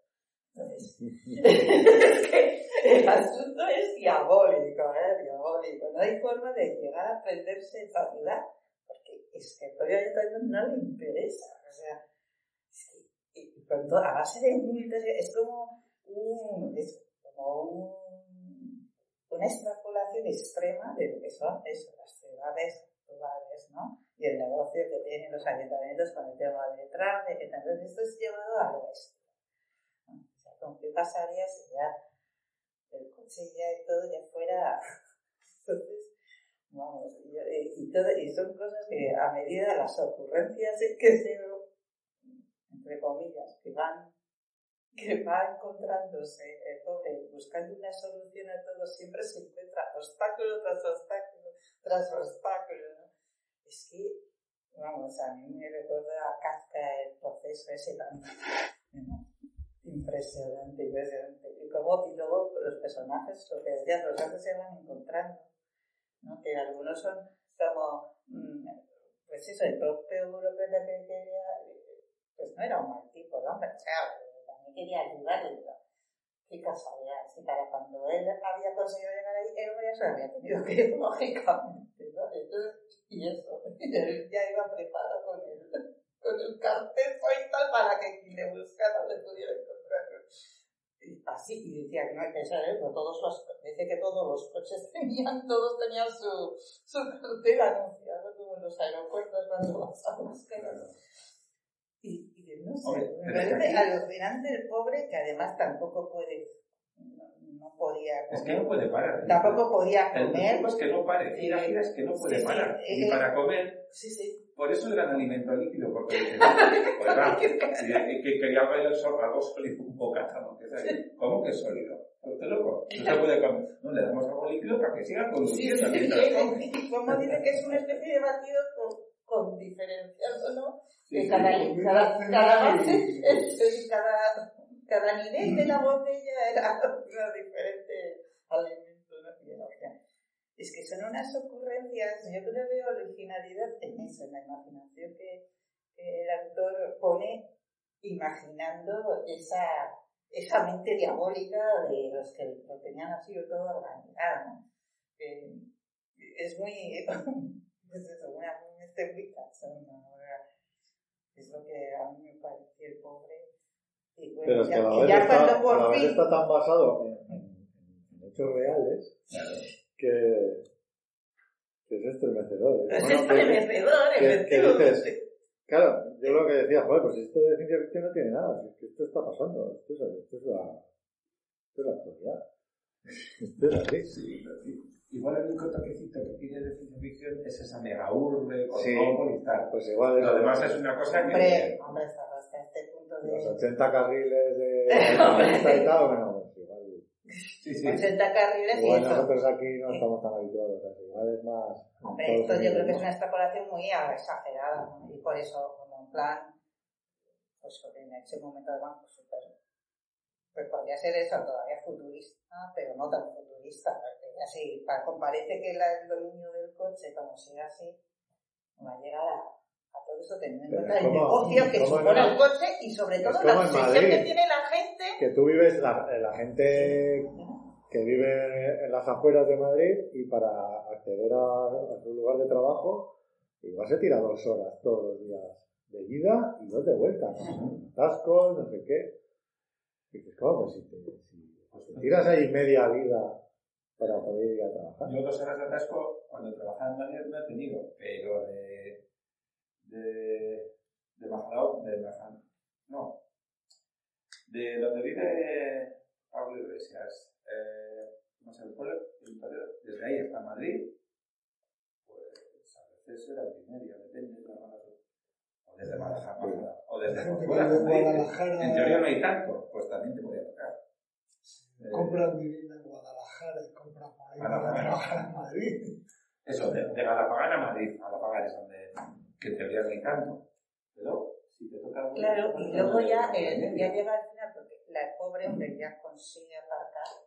Entonces, es que el asunto es diabólico, ¿eh? Diabólico. No hay forma de llegar a aprenderse esa ciudad, porque es que todavía no le interesa. O sea, con toda, a base de es como un, es como un, una extrapolación extrema de lo que son eso, las ciudades actuales, ¿no? Y el negocio que tienen los ayuntamientos con el tema de tráfico, entonces esto es llevado al oeste con qué pasaría si ya el coche ya y todo ya fuera. Entonces, vamos, y, y, todo, y son cosas que a medida de las ocurrencias que se, entre comillas, que van que va encontrándose el pobre buscando una solución a todo, siempre se encuentra obstáculo tras obstáculo tras obstáculo. ¿no? Es que, vamos, a mí me recuerda a Kafka el proceso ese tan. Impresionante, impresionante. Y, como, y luego los personajes, lo que decías, los antes se van encontrando, ¿no? Que algunos son como, mmm, pues eso, el propio europeo que quería, pues no era un mal tipo, ¿no? Pero claro, también quería ayudarle, qué casualidad, si para cuando él había conseguido llegar ahí, él ya se había tenido que ir, lógicamente, ¿no? Entonces, y eso, él ya iba preparado con él con el cartel y tal para que quien le buscara le pudiera encontrar. Y así, y decía que no hay que ser, ¿eh? pero todos los, dice que todos los coches tenían, todos tenían su, su cartel anunciado como en los aeropuertos cuando vas a buscar. Y no sé, me parece alucinante el pobre que además tampoco puede no podía comer. Es que no puede parar. Tampoco podía comer. El es que no pare. Sí, la gira es que no puede sí, parar. Sí, Ni eh, para comer. Sí, sí. Por eso le dan alimento líquido, porque oiga, que, que quería ver el sol, algo sólido, un bocata, ¿no? ¿Cómo que sólido? ¿Usted loco? No se puede comer. No, le damos algo líquido para que siga conduciendo. Sí, sí, sí, dice que es una especie de batido con, con diferencias, ¿no? Sí, cada, cada, cada, cada, cada nivel de la botella era un diferente alimento, ¿no? Es que son unas ocurrencias, yo creo que veo originalidad en eso, en la imaginación que, que el autor pone imaginando esa, esa mente diabólica de los que lo tenían así todo organizado. ¿no? Eh, es muy, es eso, una, estética, es lo que a mí me pareció el pobre. Y bueno, Pero es que a la vez, está, a la vez está tan basado en, en, hechos reales claro que, que es estremecedor. ¿eh? Es bueno, estremecedor, que, que, dices, claro, yo lo que decía, joder, pues esto de ciencia ficción no tiene nada, es que esto está pasando, esto es, esto es, la, esto es la actualidad. Esto es así. Sí, igual el único toquecito que tiene de ciencia ficción es esa mega urbe, con tal. Pues igual Lo demás es una cosa que... Hombre, hombre, hasta este punto de... Los 80 carriles de... y tal, bueno, pues igual... Sí, sí. 80 carriles igual y eso. nosotros aquí no estamos tan habituados, así, igual es más... Hombre, esto yo creo que es una extrapolación muy exagerada, ¿no? Y por eso, como en plan, pues en ese momento además, pues súper... Pues podría ser eso, todavía futurista, pero no tan futurista, así, para, parece que el dominio del coche, como siga así, va a llegar a, a todo eso teniendo en cuenta el negocio que supone el coche y sobre todo la obsesión que tiene la gente. Que tú vives, la, la gente que vive en las afueras de Madrid y para acceder a, a su lugar de trabajo, igual se tira dos horas todos los días de ida y dos de vuelta, ¿no? Tascos, no sé qué. Y dices, ¿cómo? Pues si te, si, pues te tiras ahí media vida para poder ir a trabajar. Yo dos horas de atasco cuando trabajaba en Madrid no he tenido, pero de, de, de Majadao, de Majadao, no, de donde vive Pablo Iglesias, eh, sé, el pueblo, el pueblo, desde ahí hasta Madrid, pues a veces era un media, depende de la o desde Guadalajara, o desde Guadalajara. En teoría no hay tanto, pues también te podía tocar. Compran vivienda en Guadalajara y compran por ahí Guadalajara en Madrid. Eso, de, de Galapagán a Madrid, Galapagán es donde, que en teoría no hay tanto. Pero si te toca... Claro, y luego ya, eh, ya llega al final, porque la pobre hombre ya consigue aparcar,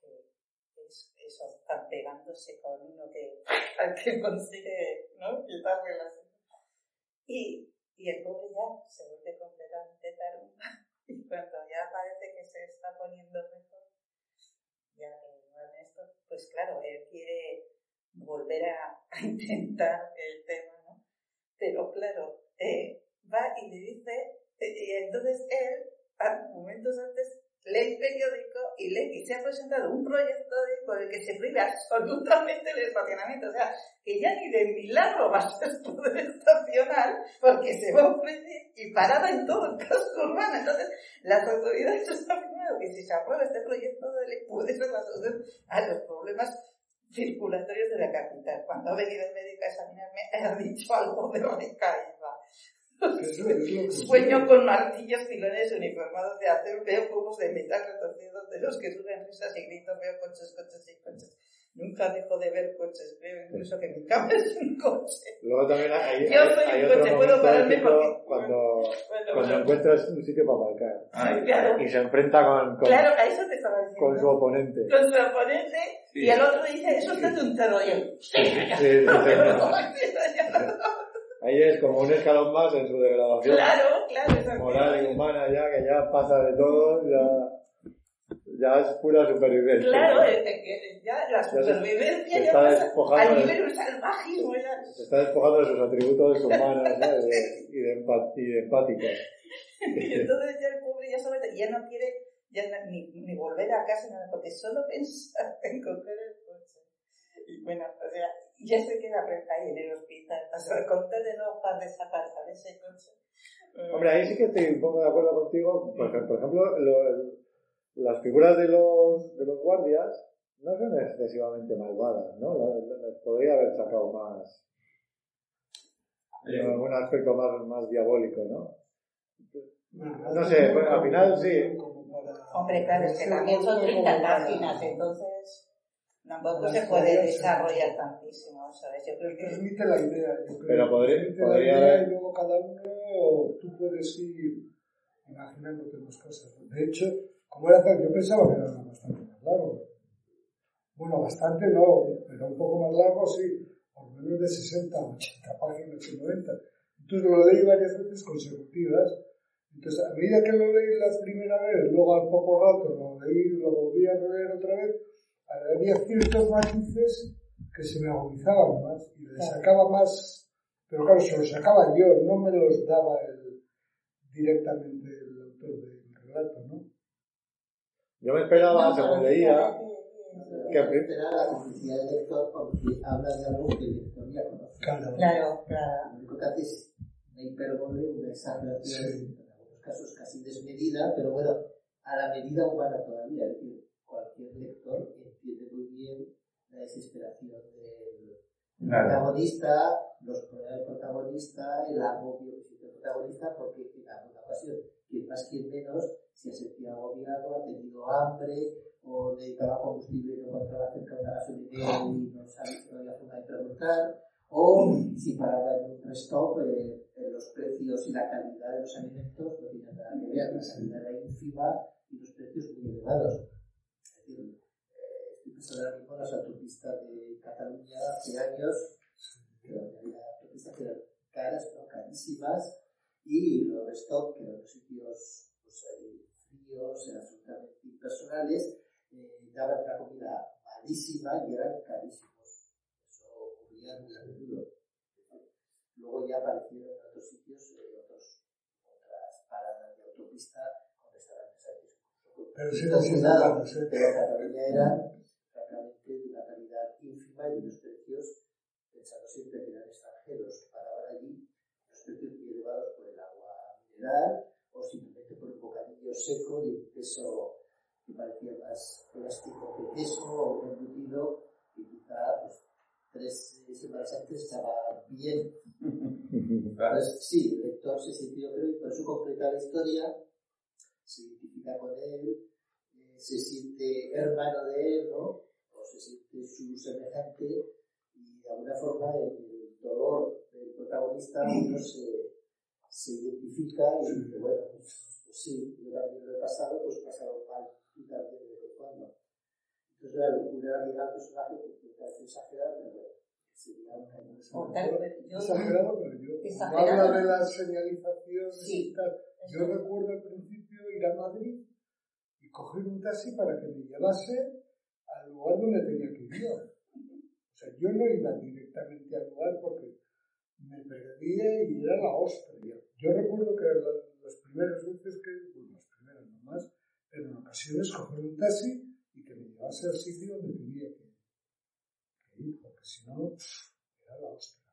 que es eso, están pegándose con uno que, al que consigue, ¿no? Y, y el pobre ya se vuelve completamente tarumba. Y cuando ya parece que se está poniendo mejor, ya que esto, pues claro, él quiere volver a, intentar el tema, ¿no? Pero claro, eh, va y le dice, eh, y entonces él, a momentos antes, lee el periódico y, lee, y se ha presentado un proyecto de, por el que se prohíbe absolutamente el estacionamiento. O sea, que ya ni de milagro va a poder estacionar porque se va a ofrecer y parada en todo el casco urbano. Entonces, las autoridades están primero que si se aprueba este proyecto de ley puede ser la solución a los problemas circulatorios de la capital. Cuando ha venido el médico a examinarme, ha dicho algo de recaída. Sueño con martillos, filones uniformados de acero, veo cubos de metal retorcidos de los que suben risas y gritos, veo coches, coches y coches. Nunca dejo de ver coches, veo incluso que mi cama es un coche. Luego también hay, Yo soy hay un coche, puedo pararme porque... Cuando, cuando encuentras un sitio para aparcar. Ay, claro. Y se enfrenta con, con, claro, a eso te estaba diciendo. con su oponente. Con su oponente, sí. y el otro dice, eso está un terror. Y él, sí, sí, Ahí es como un escalón más en su degradación. Claro, claro. Moral y humana ya, que ya pasa de todo, ya, ya es pura supervivencia. Claro, es que ya la supervivencia ya despojando al nivel salvajismo. Se está despojando de sus atributos humanos ¿no? y, de, y, de empat y de empáticos. y entonces ya el pobre ya, sabe, ya no quiere ya ni, ni volver a casa, nada, porque solo pensar en coger el coche. Bueno, o sea, ya se queda ahí en el hospital. O sea, contar de no para desaparecer ese coche. Hombre, ahí sí que estoy un poco de acuerdo contigo. Por, por ejemplo, lo, las figuras de los, de los guardias no son excesivamente malvadas, ¿no? Les podría haber sacado más. Eh, algún aspecto más, más diabólico, ¿no? No sé, bueno, al final sí. Hombre, claro, es que también son 30 páginas, entonces tampoco se puede desarrollar tantísimo, ¿sabes? Yo creo que... Transmite la idea. Yo creo. Pero podría, podría la idea y luego cada uno tú puedes ir imaginándote las cosas. De hecho, como era tan, yo pensaba que era bastante más largo. Bueno, bastante no, pero un poco más largo sí, por lo menos de 60, 80 páginas y 90. Entonces lo leí varias veces consecutivas. Entonces, a medida que lo leí la primera vez, luego al poco rato lo leí, lo volví a leer otra vez, había ciertos matices que se me agudizaban más y le sacaba más, pero claro, se los sacaba yo, no me los daba el, directamente el autor del relato, ¿no? Yo me esperaba, según leía, que esperar la complicidad del lector porque habla de algo que el lector ya conoce. Claro, claro. claro. Lo único que hace es una hipérbole, una exageración, sí. en algunos casos casi desmedida, pero bueno, a la medida humana todavía. Es decir, cualquier lector entiende muy bien la desesperación del protagonista, los problemas del protagonista, el agobio que siente el protagonista, porque en alguna ocasión, quien más, quien menos, se ha sentido agobiado, ha tenido hambre, o necesitaba combustible y no encontraba cerca una gasolinera y no sabía, no había forma de preguntar, o si paraba en un stop, eh, los precios y la calidad de los alimentos no tienen nada que ver, la calidad era ínfima y los precios muy elevados. En las autopistas de Cataluña hace años, donde había autopistas que eran caras, ¿no? carísimas, y los stop, que eran los sitios pues, fríos, eran absolutamente impersonales, eh, daban una comida malísima y eran carísimos. Eso ocurría muy a menudo. Luego ya aparecieron en otros sitios eh, otros, otras paradas de autopista con restaurantes. Pero sí, sí. Pero Cataluña era francamente de una calidad ínfima y de unos precios, pensando siempre que eran extranjeros, paraban allí los precios muy elevados por el agua mineral o simplemente por un bocadillo seco de un peso que parecía más plástico que queso o un embutido y quizá pues, tres semanas antes estaba bien. Entonces, sí, el lector se sintió, creo, y por eso completa la historia, se identifica con él, eh, se siente hermano de él, ¿no? O se siente su semejante y de alguna forma el dolor del protagonista uno se, se identifica y dice, bueno, pues, pues sí, yo también lo he pasado, pues pasaron mal y también de vez en cuando. Entonces la locura era mirar al personaje que parece exagerado, pero sería un cañón. Exagerado, pero yo, exagerado. habla de las señalizaciones sí. y tal, yo recuerdo al principio ir a Madrid y coger un taxi para que me llevase al lugar donde tenía que ir. O sea, yo no iba directamente al lugar porque me perdía y era la hostia. Yo recuerdo que primeras veces que, bueno, las primeras nomás, pero en ocasiones coger un taxi y que me llevase al sitio donde tenía que, ir, porque si no, era la hostia.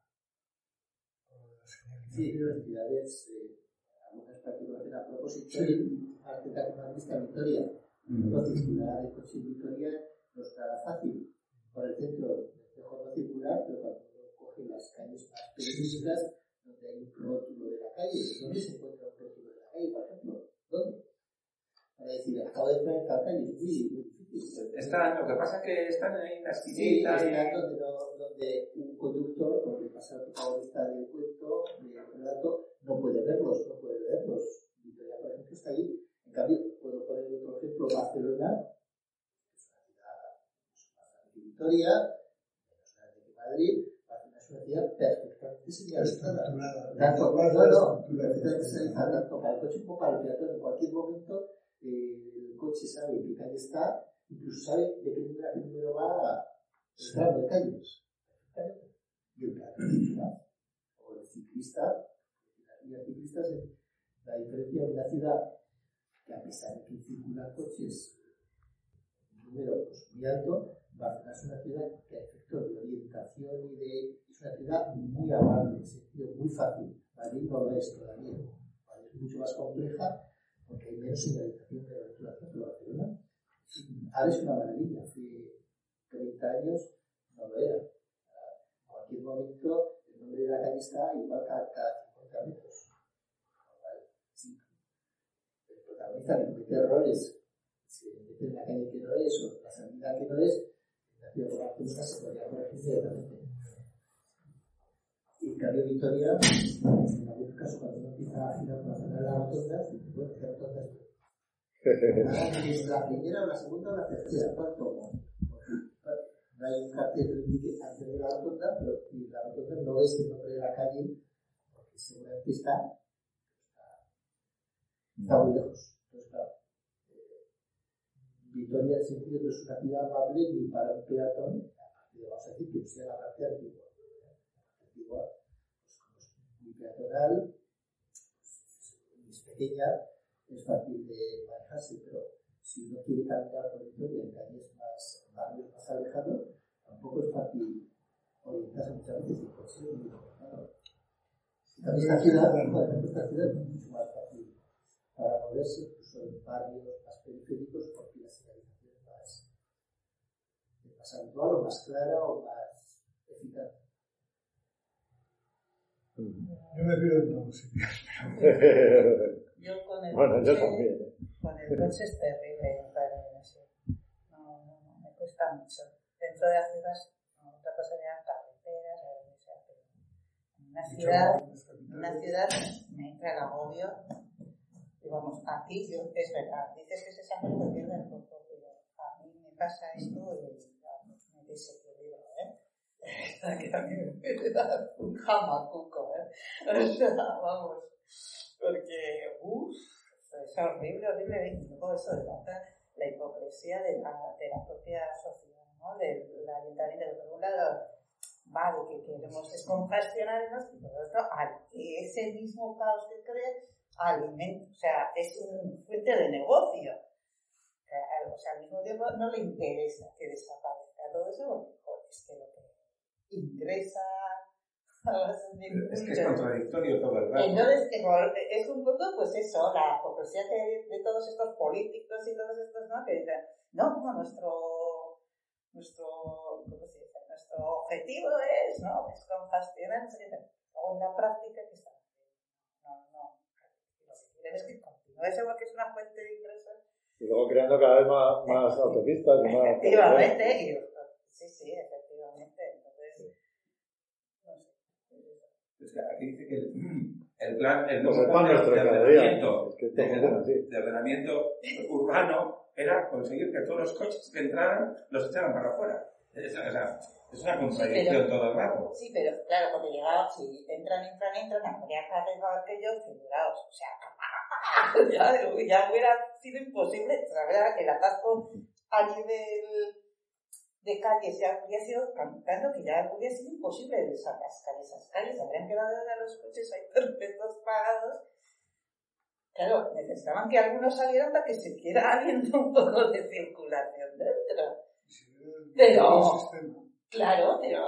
Sí, las ciudades, eh, algunas particularidades a propósito, sí. lista Victoria. Entonces, circular el coche Victoria no está fácil. Por el centro, mejor no circular, pero cuando uno coge las calles más periféricas, donde hay un rótulo de la calle, ¿dónde se encuentra un rótulo calle, por ejemplo? ¿Dónde? para decir, acabo de entrar en esta calle, es muy difícil. Está, lo que pasa es que están en las esquinita. Sí, están donde, donde un conductor, porque pasa el protagonista del cuento, del relato, no puede verlos, no puede verlos. Victoria, por ejemplo, está ahí. En cambio, puedo poner otro ejemplo, Barcelona, es una ciudad más grande que Victoria, menos grande que Madrid, Ciudad perfectamente señalizada. Tanto, bueno, perfectamente señalizada, tanto para el coche como para el peatón, en cualquier momento el coche sabe en qué calle está, incluso sabe de qué número, qué número va a entrar de calles. Y el peatón o el ciclista, y el ciclista es la diferencia de una ciudad que a pesar de que circulan coches un número pues, muy alto, Barcelona es una ciudad que a efectos de orientación y de es una ciudad muy amable, en sentido muy fácil. Madrid no lo es todavía. Madrid es mucho más compleja porque hay menos señalización de la rotulación de Barcelona. Ahora es una maravilla, hace 30 años no lo era. En cualquier momento el nombre de la calle está igual cada, cada 50 metros. El protagonista que comete errores, se mete en la calle que no es o la salida que no es, de Barcelona se podría corregir inmediatamente. Y en cambio Victoria, en algún caso cuando uno empieza a girar por la zona de la rotonda, bueno, ¿qué rotonda es? la primera, la segunda o la tercera, ¿cuál tomo? No hay un cartel que indique antes de la rotonda, pero la rotonda no es el nombre de la calle, porque seguramente está, está muy lejos. Entonces, claro, eh, Victoria sentido no es una ciudad amable ni para un peatón, vamos a decir que sea la parte antigua antigua, pues como es muy peatonal, es pequeña, es fácil de manejarse, pero si uno quiere caminar por Victoria en calles más, barrios más alejados, tampoco es fácil orientarse muchas veces en coche y claro. También esta ciudad, por ejemplo, esta ciudad es mucho más fácil para moverse, incluso en barrios más periféricos, porque la señalización más, habitual o más clara o más eficaz. Yo me pido en todos sitios. yo con el bueno, coche, yo también. ¿eh? Con el coche es terrible entrar en eso. No, no, no, me cuesta mucho. Dentro de las ciudades, otra cosa serían carreteras, o lo que sea, pero en una ciudad, en una ciudad me entra el agobio. Y vamos, aquí yo, es verdad, dices que se sabe que pierde el poco, pero a mí me pasa esto y me desequilibro, ¿eh? que a mí me da un jamacuco, ¿eh? O sea, vamos, porque, uff, es horrible, horrible, y todo eso denota la hipocresía de la, de la propia sociedad, ¿no? Del ayuntamiento, de por un lado, vale, que queremos descongestionarnos, y por otro, al que ese mismo caos que cree, alimento, o sea, es una fuente de negocio. O sea, al mismo tiempo no le interesa que desaparezca todo eso, porque es que lo que ingresa es que es contradictorio todo el rato. Entonces, es un poco, pues eso, la hipocresía de, de, todos estos políticos y todos estos, ¿no? Que dicen, no, no, nuestro, nuestro, ¿cómo se dice? Nuestro objetivo es, ¿no? Es congestionar, o en la práctica, que está No, no. Lo que es que continúe eso porque es una fuente de ingresos. Y luego creando cada vez más, más autopistas y más. Efectivamente, y, sí, sí, efectivamente. Es que aquí dice que el, el plan, el plan de, ordenamiento, es que de, de, ordenamiento urbano era conseguir que todos los coches que entraran los echaran para afuera. Es, o sea, es una contradicción sí, pero, todo el rato. Sí, pero claro, cuando llegaba, si entran, entran, entran, habría que arreglar aquello, figuraos, o sea, ya, ya hubiera sido imposible, la verdad, el atasco a nivel de calles ya habría sido cantando que ya hubiera sido imposible desatascar esas calles, habrían quedado los coches ahí perfectos parados. Claro, necesitaban que algunos salieran para que siguiera habiendo un poco de circulación dentro. Pero, claro, pero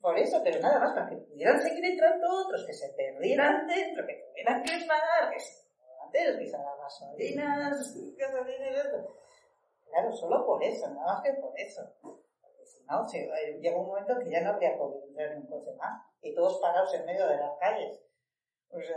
por eso, pero nada más, para que pudieran seguir entrando otros, que se perdieran dentro, que tuvieran que pagar, que se antes, que se las gasolinas, gasolinas, claro, solo por eso, nada más que por eso. ¿No? Llega un momento que ya no habría podido entrar en un coche más y todos parados en medio de las calles. O sea.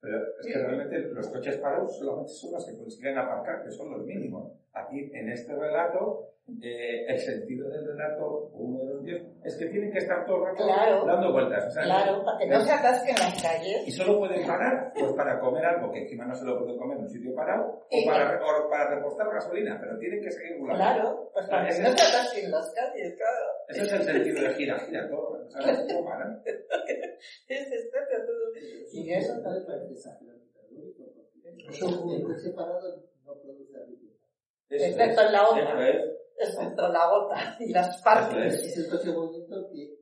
Pero es que realmente los coches parados solamente son los que consiguen aparcar, que son los mínimos. Aquí, en este relato, eh, el sentido del relato, uno de los diez, es que tienen que estar todo el rato dando vueltas. O sea, claro, para que no se atasquen las calles. Y solo pueden parar pues para comer algo que encima no se lo pueden comer en un sitio parado o para, o para repostar gasolina, pero tienen que seguir volando. Claro, pues para que no se atasquen las calles, claro. Ese es el sentido de gira, gira todo. ¿Sabes cómo paran? es estate todo. Y eso no. Eso, el coche parado no produce. Excepto en la otra excepto la gota y las partes. Es el coche movimiento que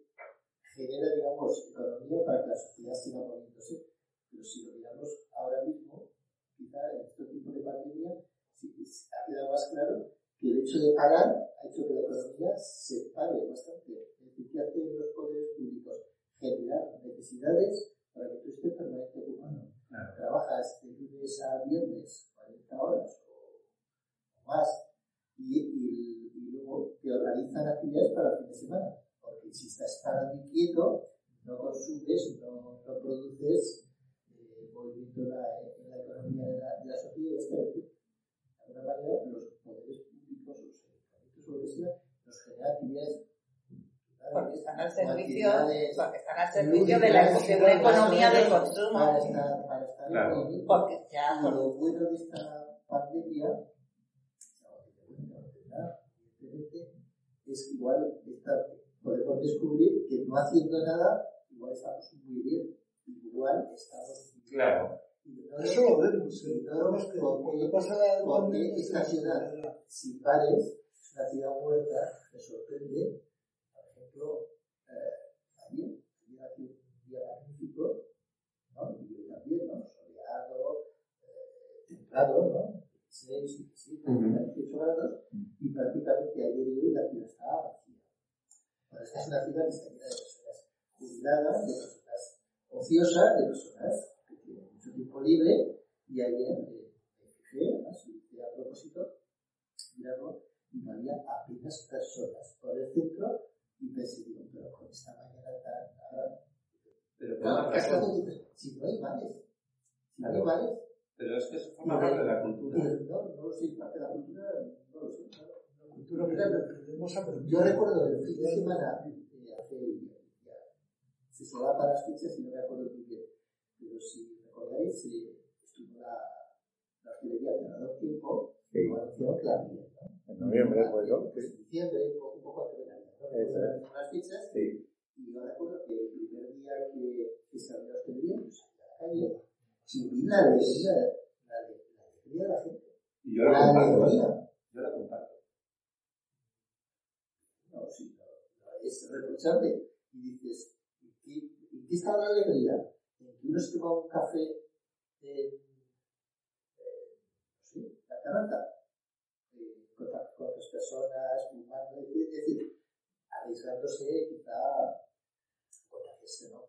genera, digamos, economía para que la sociedad siga moviéndose. Pero si lo miramos ahora mismo, quizá en este tipo de pandemia, sí ha quedado más claro que el hecho de parar ha hecho que la economía se pare bastante. Es decir, que hacen los poderes públicos? Generar necesidades para que tú estés permanente ocupado. Trabajas de lunes a viernes 40 horas o más y, y que organizan actividades para el fin de semana. Porque si estás parado y quieto, no consumes, no, no produces eh, movimiento en la, en la, economía de la, de la sociedad. De alguna manera, los poderes públicos, los ayuntamientos o lo que sea, nos generan actividades porque están al servicio, están al servicio de la, de una economía de consumo. Para estar, para estar claro. Porque ya, lo bueno de esta pandemia es que igual podemos descubrir que no haciendo nada, igual estamos muy bien, igual estamos. Claro. Eso lo vemos, ¿eh? que porque, pasa porque esta ciudad sin pares es una ciudad muerta, me sorprende. Por ejemplo, eh, ayer, ayer un día magnífico, ¿no? Y también, ¿no? Soleado, templado, ¿no? 16, 17, 18 grados, y prácticamente ayer y hoy la ciudad estaba vacía. Bueno, esta es una ciudad que está llena de personas jubiladas, de personas ociosas, de personas que tienen mucho tiempo libre, y ayer me fijé, además, a propósito, mirarlo, y no había apenas personas por el centro y pensé, digo, pero con esta mañana tan... Pero claro, si no hay males, si no hay males... Pero es que eso forma parte de la cultura. No, no lo sé, parte de la cultura, no lo sé. La cultura aprendido. Yo recuerdo el fin de semana, eh, hace ya, se solapa las fechas y no me acuerdo muy bien, pero si recordáis, eh, estuvo la, la hostelería dado tiempo, sí. lo anunciaron que la había, ¿no? En noviembre, pues, ¿no? En diciembre, un poco antes de ¿no? Las fichas, sí. y yo recuerdo que el primer día que, que se abrió la hostelería, pues a la calle, sin la alegría, la, la alegría de la gente. Y yo la, comparto. Yo la comparto. No, sí, es reprochable. Y dices, ¿en qué, ¿en qué está la alegría? En que uno se toma un café en, eh, sé, la caranta, eh, con, otras personas, fumando, es decir, arriesgándose quizá a contagiarse, ¿no?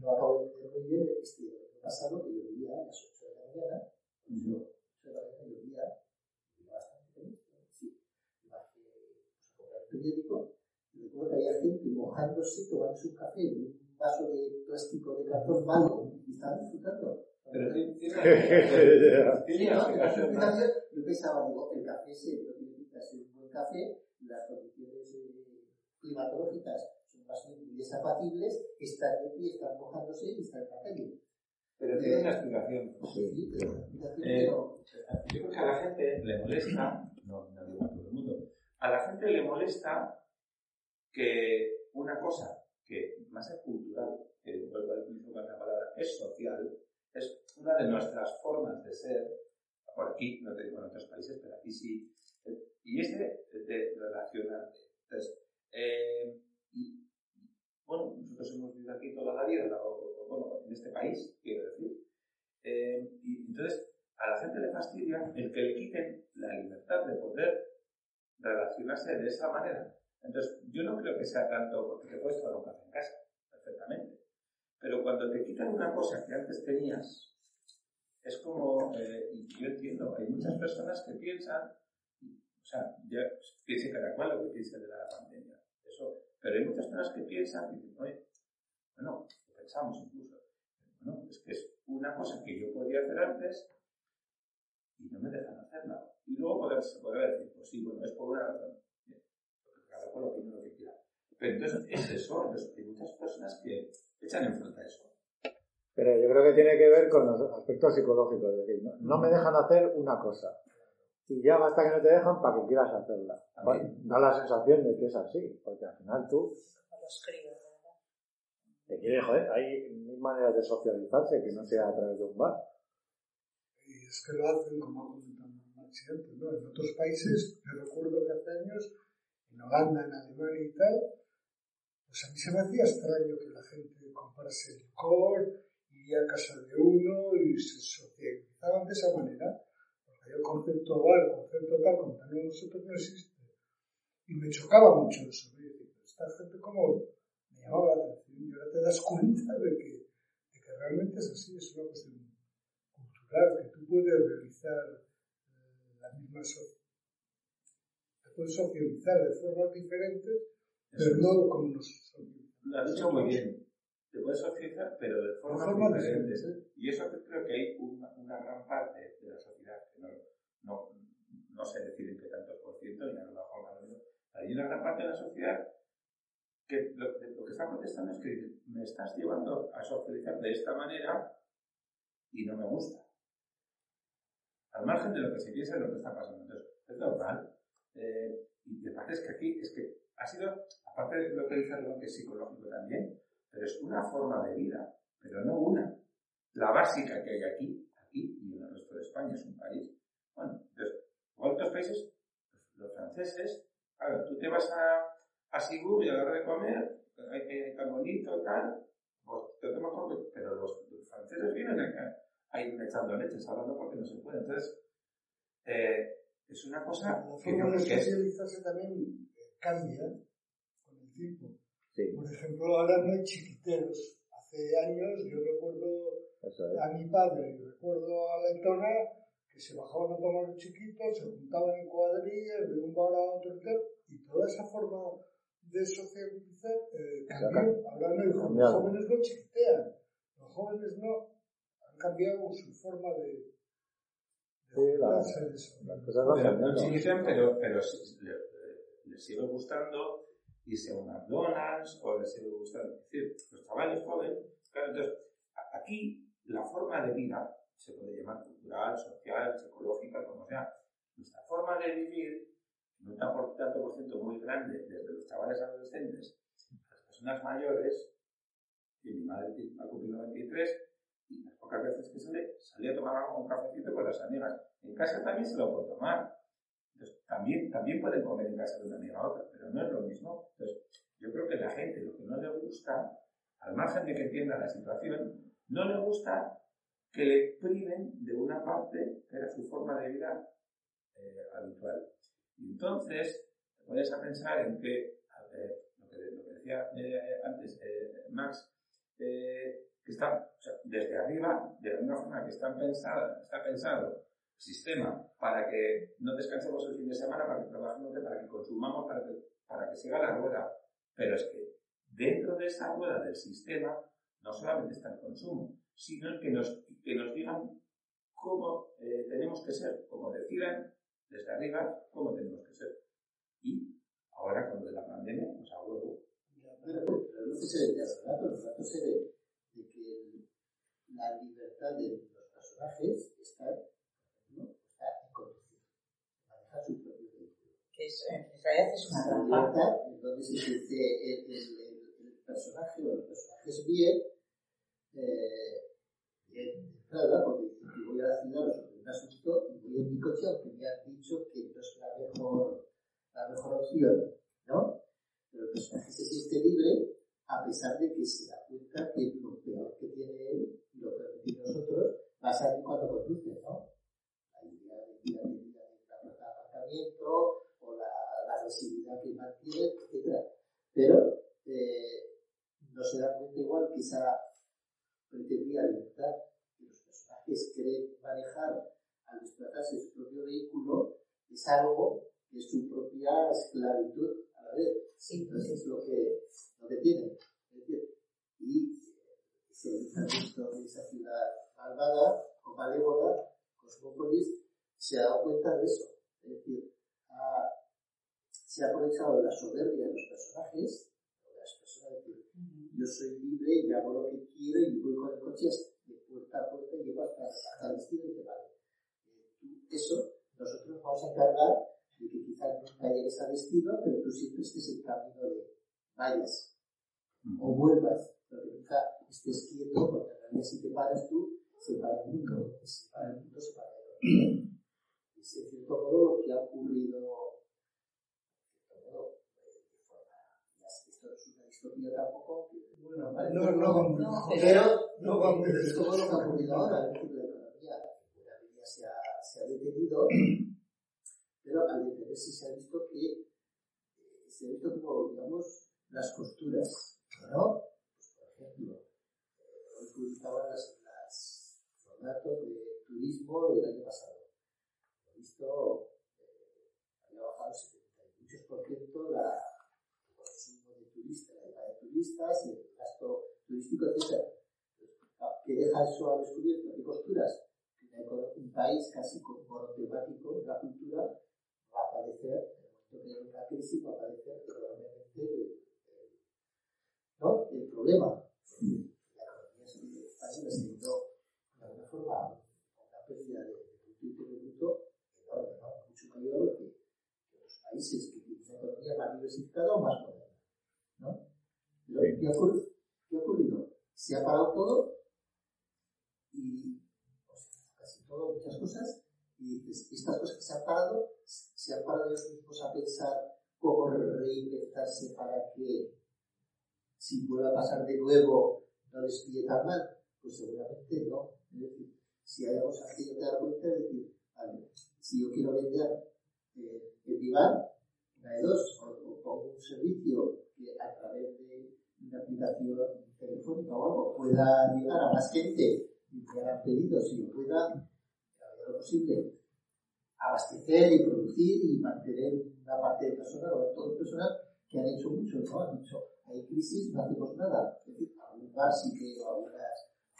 No acabo de entender muy bien este pasado que llovía a las 8 de la mañana, pues yo, 8 de la mañana llovía, llovía bastante feliz, sí, bajé pues, a comprar el periódico y recuerdo que había gente mojándose, tomándose un café en un vaso de plástico de cartón malo y estaban disfrutando. Pero tiene Yo pensaba, digo, el café se no tiene ser un buen café, las condiciones climatológicas son bastante muy desapatibles, están de pie, están mojándose y están en la calle. Pero tiene una explicación. Sí, Eh, yo creo que a la gente le molesta, no, no digo a todo el mundo, a la gente le molesta que una cosa que más es cultural, que vuelvo a utilizar la palabra, es social, es una de nuestras formas de ser, por aquí, no te digo en otros países, pero aquí sí, y es de, de relacionarte. Entonces, eh, y, bueno, nosotros hemos vivido aquí toda la vida, o, en este país, quiero decir, eh, y entonces a la gente le fastidia el que le quiten la libertad de poder relacionarse de esa manera. Entonces, yo no creo que sea tanto porque te puedes tomar un en casa, perfectamente. Pero cuando te quitan una cosa que antes tenías, es como, eh, y yo entiendo, hay muchas personas que piensan, o sea, ya piense cada cual lo que piense de la pandemia, eso, pero hay muchas personas que piensan y dicen, oye, bueno, pensamos incluso, bueno, es que es una cosa que yo podía hacer antes y no me dejan hacerla. Y luego poder, poder decir, pues sí, bueno, es por una razón. Bien, porque cada cual opina lo que quiera. Pero entonces es eso, entonces hay muchas personas que echan en falta eso. Pero yo creo que tiene que ver con los aspectos psicológicos, es decir, no, no me dejan hacer una cosa. Y ya basta que no te dejan para que quieras hacerla. Da la sensación de que es así, porque al final tú Los críos, ¿verdad? Te quieres, joder, hay mil maneras de socializarse que no sea a través de un bar. Y es que lo hacen como Maxi antes, ¿no? En otros países, yo recuerdo que hace años, en Holanda, en Alemania y tal, pues a mí se me hacía extraño que la gente comprase licor, iría a casa de uno y se socializaban de esa manera. Porque el concepto bar, el concepto tal, como también nosotros no existe. Y me chocaba mucho eso. esta gente como me llamaba la atención y ahora te das cuenta de que, de que realmente es así, es una cuestión cultural, que tú puedes realizar eh, la misma sociedad. Te puedes socializar de formas diferentes, pero no como nos socializamos. Lo has dicho muy bien. Te puedes socializar, pero de formas formas diferentes. diferentes, Y eso creo que hay una, una gran parte de la sociedad que no, no, no sé decir en qué tantos por ciento, ni a lo mejor. Hay una gran parte de la sociedad que lo, lo que está protestando es que me estás llevando a socializar de esta manera y no me gusta. Al margen de lo que se piensa de lo que está pasando. Entonces, es normal. Eh, y te parece que aquí es que ha sido, aparte de lo que dice algo que es psicológico también, pero es una forma de vida, pero no una. La básica que hay aquí, aquí y en el resto de España es un país. Bueno, entonces, en otros países, los franceses, claro, tú te vas a, a Sibur y a la hora de comer, hay que tan bonito, tal, pues te tomas con pero los, los franceses vienen acá, ahí echando leches, no porque no se puede. Entonces, eh, es una cosa La que forma de socializarse también eh, cambia con el tiempo. Sí, Por ejemplo, ahora no hay chiquiteros. Hace años yo recuerdo es. a mi padre recuerdo a la que que se bajaban a tomar los chiquitos, se juntaban en cuadrillas, de un bar a otro y toda esa forma de socializar eh, cambió. Ahora no, los jóvenes no chiquitean, los jóvenes no han cambiado su forma de. Sí, la, las cosas no cambian. Chiquitean, pero, pero les sigue gustando irse a un McDonald's o les sigue gustando. Es decir, los chavales jóvenes, claro, entonces, aquí la forma de vida se puede llamar cultural, social, psicológica, como sea. Nuestra forma de vivir, en un tanto por ciento muy grande, desde los chavales adolescentes a las personas mayores, y mi madre ha cumplido 93, y las pocas veces que sale, salía a tomar un cafecito con las amigas. En casa también se lo puede tomar. Entonces, también, también pueden comer en casa de una amiga a otra, pero no es lo mismo. Entonces, yo creo que la gente lo que no le gusta, al margen de que entienda la situación, no le gusta que le priven de una parte que era su forma de vida eh, habitual. Entonces, te pones a pensar en que, lo, que lo, que decía eh, antes eh, Max, que está desde arriba, de la forma que está pensado, está pensado el sistema para que no descansemos el fin de semana, para que trabajemos, para que consumamos, para que, para que siga la rueda. Pero es que dentro de esa rueda del sistema no solamente está el consumo, sino que nos, que nos digan cómo eh, tenemos que ser, como decidan desde arriba cómo tenemos que ser. Y ahora con la pandemia, pues a huevo. Pero, pero no se ve de hace rato, los datos se ve de que la libertad de los personajes está, ¿no? está en conducir, manejar su propio vehículo. Que es, en realidad es una trampa. Entonces, el, el, el, el, personaje o los personajes bien, eh, de entrada, porque voy a la ciudad, un asunto, y voy en mi coche, aunque me han dicho que no es la mejor, la mejor opción, ¿no? Pero el personaje se siente libre a pesar de que se da cuenta que lo peor que tiene él y lo peor que tiene nosotros va a salir cuando conduce, ¿no? La idea de vida de vida de aparcamiento o la, la agresividad que mantiene, etc. Pero eh, no se da cuenta igual que esa pretendía libertad que los personajes creen manejar al desplazarse su propio vehículo es algo de su propia esclavitud a la vez. Sí, Entonces es lo o a más gente y que hagan pedidos y lo pueda, lo posible, abastecer y producir y mantener una parte de personal o todo el personal que han hecho mucho, ¿no? Han dicho, hay crisis, no hacemos nada. Es decir, algún bar sí que, algunas,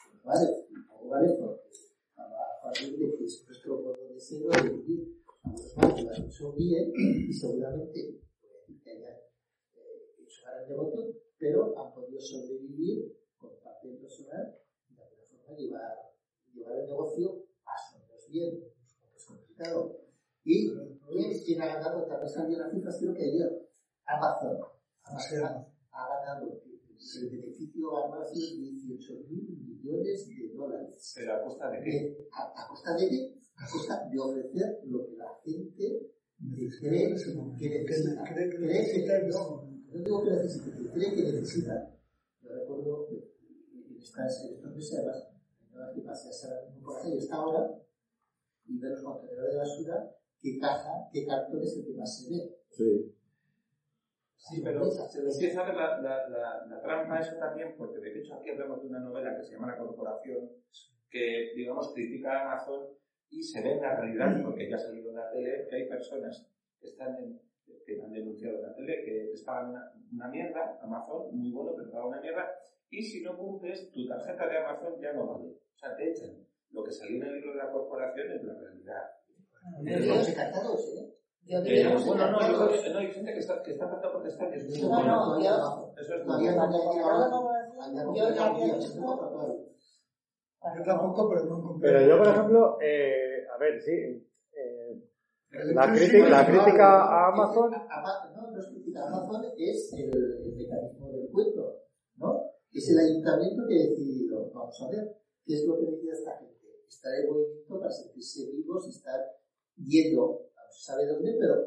pues vale, vale porque a partir de que es nuestro modo de ser, de vivir, algunos bares lo han hecho bien y seguramente hayan hecho gran negocio, pero han podido sobrevivir personal y de alguna forma llevar, llevar el negocio o menos bien, es complicado. Y ¿quién, ha ganado? También salió la cifra, creo que ayer, Amazon. Amazon ha ganado el beneficio anual ha sido 18 mil millones de dólares. ¿Pero a costa de qué? ¿A, a costa de qué? A costa de ofrecer lo que la gente cree que necesita. Cree que necesita. No, no digo que necesite, que cree que necesita. Estas, estos meses, además, no que pasé a ser por ahí esta hora y ver los contenedores de basura, qué caja, qué cartón es el que más se ve. Sí. Sí, pero se empieza a ver la, la, la, la, trampa eso también, porque de hecho aquí hablamos de una novela que se llama La Corporación, que, digamos, critica a Amazon y se ve en la realidad, porque ya ha salido en la tele, que hay personas que están en, que han denunciado en la tele, que les pagan una, una mierda, Amazon, muy bueno, pero pagan una mierda, y si no cumples, tu tarjeta de Amazon ya no vale. O sea, te echan. Lo que salió en el libro de la corporación es la realidad. ¿eh? Yo diría, eh, bueno, no, yo creo que no, hay gente que está, que está tratando por protestar. No, no, yo, eso es no yo ya había visto. Yo tampoco, pero no Pero yo, por ejemplo, eh, a ver, sí. Eh, la, crítica, la crítica a Amazon. No, no es crítica a Amazon, es el, mecanismo del cuento, ¿no? Es el ayuntamiento que ha decidido, vamos a ver, ¿qué es lo que decide esta gente? Estar en movimiento para sentirse vivos y estar yendo sabe dónde, pero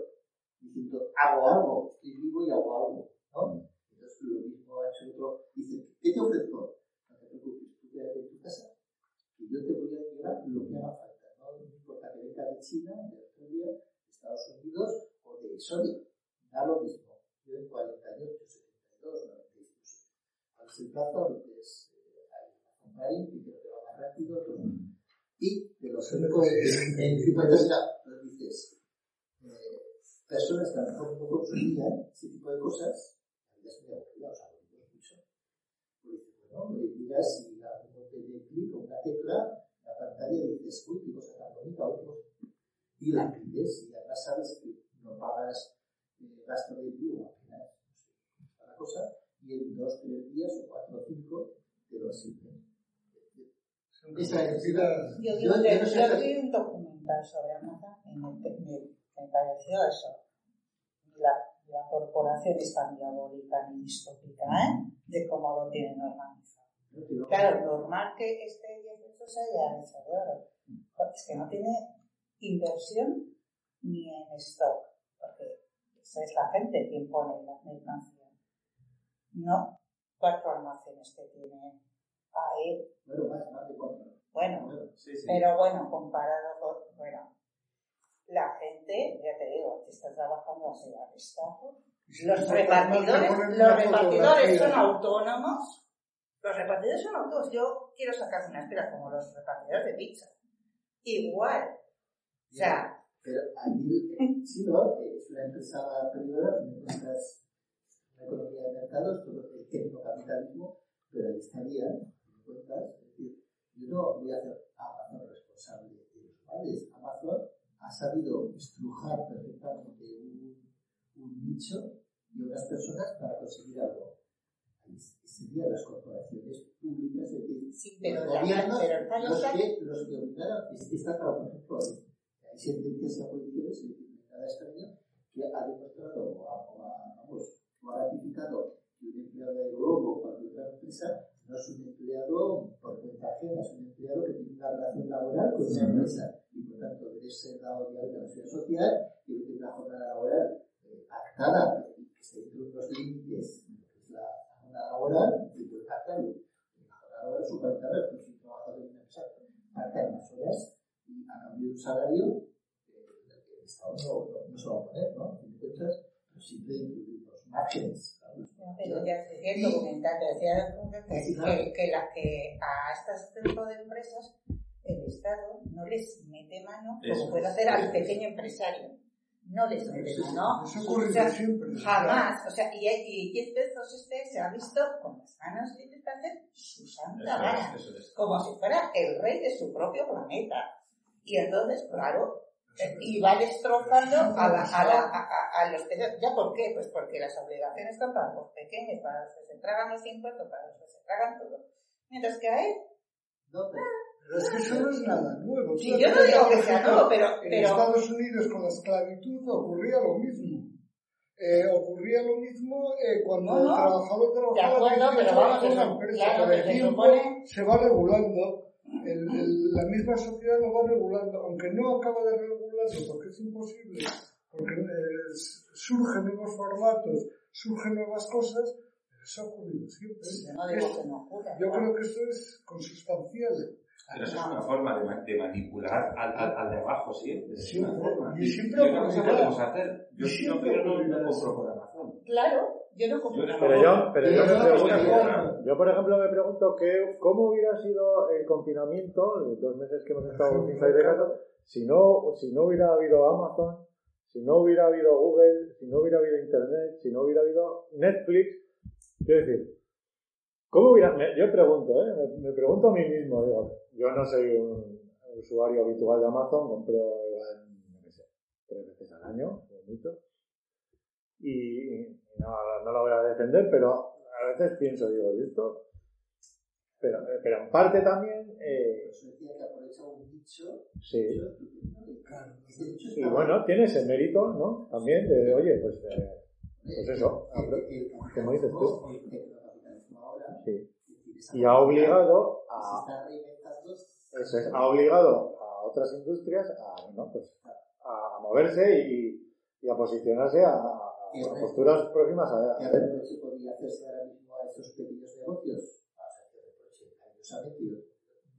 diciendo, hago algo, estoy vivo y hago algo, ¿no? Entonces lo mismo ha hecho otro, dice, ¿qué te ofrezco? No te preocupes, tú quédate en tu casa, que yo te voy a llevar lo que haga falta, ¿no? No importa que venga de China, de Australia, de Estados Unidos o de Sony, da lo mismo. Yo en 48, 72, 96, eh, hay compra y que te va más rápido. Y de los en 50 dices, personas que a lo mejor no consumían ese tipo de cosas, la vida es muy aburrida, o sea, lo mucho. Pues, bueno, miras y a un botón de clic o una tecla, la pantalla dices, uy, qué cosa tan bonita. Y la pides y además sabes que no pagas eh, gasto de envío apenas, no sé, la cosa, y en dos, tres días o cuatro o cinco te lo sirven. Esa es la Yo, yo, yo, yo, yo vi un documental sobre Amazon en el, me, me pareció eso la, la corporación es tan diabólica ni distópica, ¿eh? De cómo lo tienen organizado. Claro, normal que este 18 se haya hecho de oro. Es que no tiene inversión ni en stock, porque esa es la gente quien pone la mercancía. No cuatro almacenes que tiene ahí. Bueno, más, más de cuatro. Bueno, sí, sí. pero bueno, comparado con, bueno, la gente, ya te digo, que está trabajando así a destajo. Los repartidores, los repartidores son autónomos. Los repartidores son autónomos. Yo quiero sacar una espera como los repartidores de pizza. Igual. O sea. Pero allí, sí, ¿no? Es una empresa privada, una economía de mercados, todo el tecnocapitalismo, pero ahí estaría, cuentas, es decir, yo no voy a hacer Amazon responsable de los males. Amazon ha sabido estrujar perfectamente un, un nicho y unas personas para conseguir algo. Ahí serían las corporaciones públicas, es decir, sí, pero los gobiernos, pero los, que, los que obligaron, está claro, por ejemplo, hay sentencias judiciales, en cada extraño, que ha demostrado o ha, vamos, o ha ratificado que un empleado de Globo o cualquier otra empresa no es un empleado por cuenta ajena, es un empleado que tiene una relación laboral con esa empresa y por tanto debe ser dado de alta la seguridad social y que tiene una jornada laboral eh, pactada y que se dentro de los límites que es la jornada laboral y puede pactar la jornada laboral son 40 horas, pero si un trabajador de una empresa pacta más horas y a cambio de un salario eh, el Estado no, no, se va a poner, ¿no? En cuentas, pero siempre márgenes pero ya decía el documental, decía que, que, que, la, que a este tipo de empresas el Estado no les mete mano como puede hacer al pequeño empresario. No les mete mano. Eso ocurre siempre. Jamás. O sea, y, y Jeff Bezos este se ha visto con las manos libres para hacer su santa gana. Como si fuera el rey de su propio planeta. Y entonces, claro, y va destrozando a, la, a, la, a, a, los ¿Ya por qué? Pues porque las obligaciones son para los pequeños, para los que se tragan los impuestos, para los que se tragan todo. Mientras que a él... No, pero, pero es que eso no es nada nuevo. Sí, yo no digo que sea nuevo, pero, pero... En Estados Unidos con la esclavitud ocurría lo mismo. Eh, ocurría lo mismo eh, cuando no, no. el trabajador trabajaba de acuerdo, pero vamos, en una empresa. claro, Con el tiempo supone- se va regulando. El- el- la misma sociedad lo va regulando, aunque no acaba de porque es imposible, porque eh, surgen nuevos formatos, surgen nuevas cosas, pero eso ha ocurrido siempre. Yo no digo que no ocurra. Yo creo que eso es consustancial. Pero eso es una forma de, ma- de manipular al, al, al de abajo siempre. Es una Siempre. forma. Y siempre yo creo que podemos hacer. Yo siempre no, no, compro por Amazon. Claro, yo no compro Yo nada. Pero yo, pero yo me Pero no, pregunto, yo por ejemplo me pregunto que, cómo hubiera sido el confinamiento, de dos meses que hemos estado sin salir de casa, si no, si no hubiera habido Amazon, si no hubiera habido Google, si no hubiera habido Internet, si no hubiera habido Netflix. Quiero decir, ¿cómo hubiera, me- yo pregunto, ¿eh? me, me pregunto a mí mismo, digo, yo no soy un usuario habitual de Amazon, compro igual, no sé, tres veces al año, mucho y no, no lo voy a defender, pero a veces pienso, digo, ¿y esto? Pero, pero en parte también, eh, sí. y bueno, tiene ese mérito, ¿no? También de, oye, pues, eh, pues eso, como dices tú. sí. Y ha obligado a, eso es, ha obligado a otras industrias a, bueno, pues, a moverse y, y a posicionarse a, a posturas próximas a, ¿Qué a reproche podría hacerse ahora mismo a estos pequeños negocios? Vamos a hacer reproche cariñosamente, yo,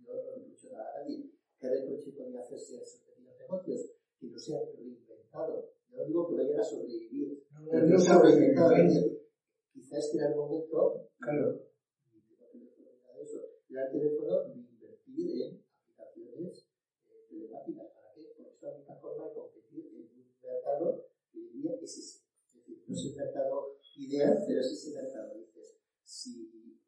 yo no reprocho nada a nadie. ¿Qué reproche podría hacerse a esos pequeños negocios? Que no se han reinventado. No digo que vayan a sobrevivir, pero no se han reinventado. Quizás era el momento, Claro. ni teléfono ni era el teléfono de invertir en aplicaciones eh, telemáticas. ¿Para qué? Porque es la única forma de competir en un mercado que hoy día es no es el mercado ideal, pero es ese mercado. Dices, si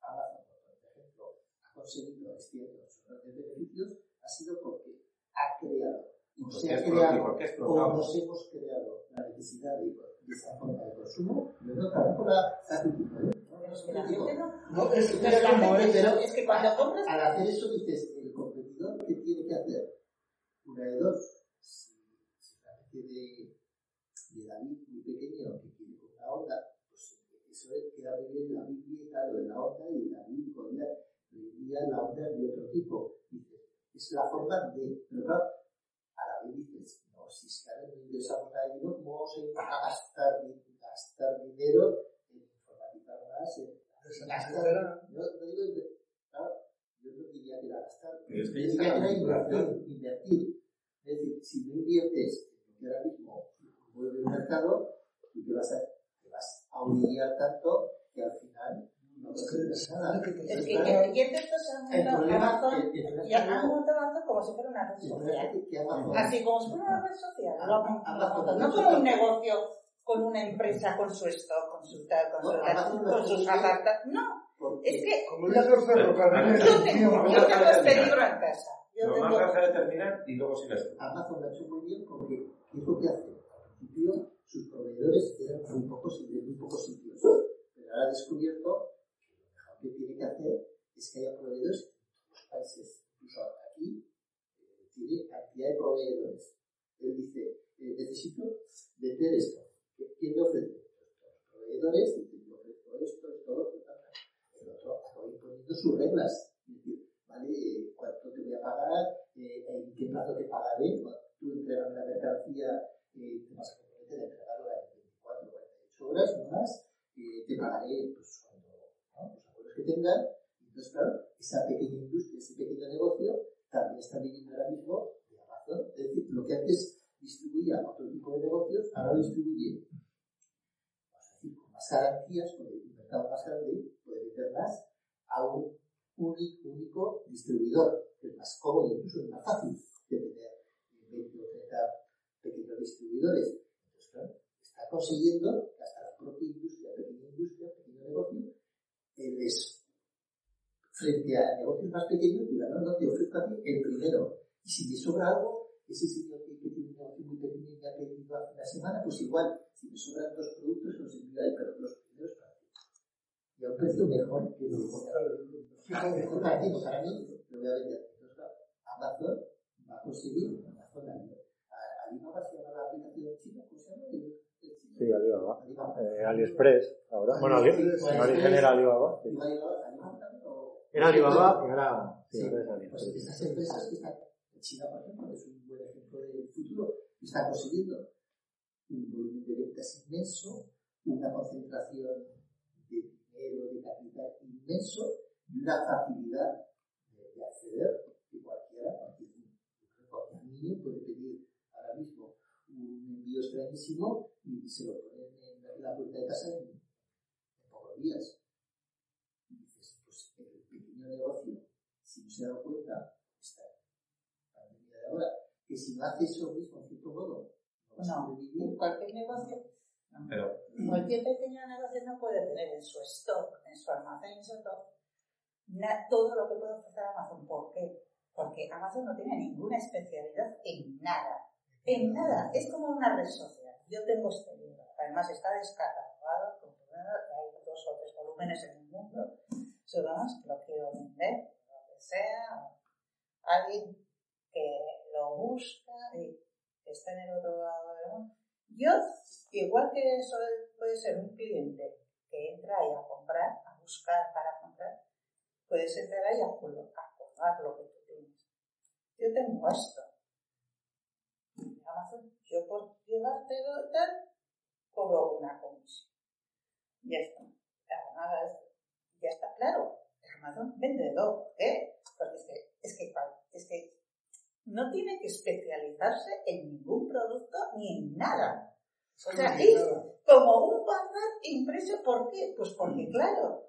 Amazon, por ejemplo, ha conseguido ciertos grandes beneficios, ha sido porque ha creado, o se ha creado, o nos hemos creado la necesidad de, de esta forma de consumo, no tampoco la critico. Pero es que la gente no. No, es, Pero es la como gente, es. pero- es que cuando compras. Al hacer eso dices, el competidor, ¿qué tiene que hacer? Una de dos. Si, especie de, de David muy pequeño que quiere con una onda, pues eso queda muy bien en la Biblia y lo de la onda y David en día la onda es de otro tipo. Dices, es la forma de. Pero claro, a la vez dices, no, si es que ahora no ingresamos nada de dinero, ¿cómo vamos a gastar, gastar dinero en informatizar más? En, Gastar. no, no digo claro, yo no diría que era gastar, Pero es que diría que era invertir. Es decir, si no inviertes en lo que ahora mismo mueve el mercado, tú te vas a, te vas a humillar tanto que al final no consigues es nada. que te- Es que Claro. ¿quién de estos han El montado problema, Amazon? Y han montado Amazon como si fuera una red social. Así como si fuera una red social. Han- han montado. No como un negocio con una empresa, con su stock, con su tal, con, su, sus apartas. No, es que Como dicen los ferrocarriles. yo tengo, yo tengo este terminar. libro en casa. Yo Lo tengo, más vas a determinar y luego sigues tú. Amazon lo ha hecho muy bien porque ¿qué es lo que hace? Al principio sus proveedores eran muy pocos y muy pocos sitios. Ahora ha descubierto que lo mejor que tiene que hacer es que haya proveedores en todos los países. Incluso aquí eh, tiene cantidad de proveedores. Él dice, eh, necesito vender esto. ¿Qué- ¿Quién me ofrece? Los proveedores dicen, yo ofrezco esto, esto, otro. El otro acaba imponiendo sus reglas. ¿Cuánto te voy a pagar? Eh, ¿En qué plazo te pagaré? Cuando tú entregas la mercancía, eh, te vas a comprometer a entregarla en 24 o 48 horas, no más. Eh, te pagaré pues, cuando ¿no? los acuerdos que tengan. Entonces, claro, esa pequeña industria, ese pequeño negocio, también está viviendo ahora mismo de Amazon. Es decir, lo que antes distribuía otro tipo de negocios, ahora lo distribuye vamos a decir, con más garantías, con el mercado más grande, puede vender más a un único, distribuidor, que es más cómodo, incluso es más fácil de tener 20 o 30 pequeños distribuidores. Entonces, claro, está consiguiendo propia industria, pequeña industria, pequeño negocio, les, frente a negocios más pequeños, diga, no, no, te ofrezco a ti el primero. Y si me sobra algo, ese señor que, tiene un negocio muy pequeño y ha pedido hace una semana, pues igual, si me sobran dos productos, los envío ahí, pero los primeros para ti. Y a un precio mejor que los Mejor para ti, para mí, lo voy a vender. Entonces, Amazon va a conseguir, Amazon Alibaba se llama la aplicación china, ¿cómo se llama? Sí, Alibaba. Eh, AliExpress, ahora. Bueno, en origen era Alibaba. Sí. Era Alibaba y ahora, sí, ahora es AliExpress. Pues estas empresas que están en China, por ejemplo, es un buen ejemplo del futuro, están consiguiendo un volumen de ventas inmenso, una concentración de dinero, de capital inmenso y una facilidad de, de acceder que cualquiera, cualquier, cualquier niño puede pedir extrañísimo y se lo ponen en la puerta de casa en, en pocos días. Y dices, pues el pequeño negocio, si no se da cuenta, está en la pandemia de ahora, que si no hace eso mismo, en cierto modo, no va a sobrevivir. Cualquier negocio, no. Pero, cualquier pequeño negocio no puede tener en su stock, en su almacén, en su stock, todo lo que puede ofrecer Amazon. ¿Por qué? Porque Amazon no tiene ninguna especialidad en nada. En nada. Es como una red social. Yo tengo este libro. Además está descatalogado, hay dos o tres volúmenes en el mundo. Supongamos que lo quiero vender, lo que sea. Alguien que lo busca y que está en el otro lado del mundo. Yo, igual que eso puede ser un cliente que entra ahí a comprar, a buscar para comprar, puedes entrar ahí a acordar lo que tú tienes. Yo tengo esto. Amazon, yo por llevártelo tal, cobro una comisión. Ya está. Ya está claro. Amazon vendedor. ¿Por qué? Porque es que, es que, es que no tiene que especializarse en ningún producto ni en nada. O sea, es como un bazar impreso. ¿Por qué? Pues porque, claro,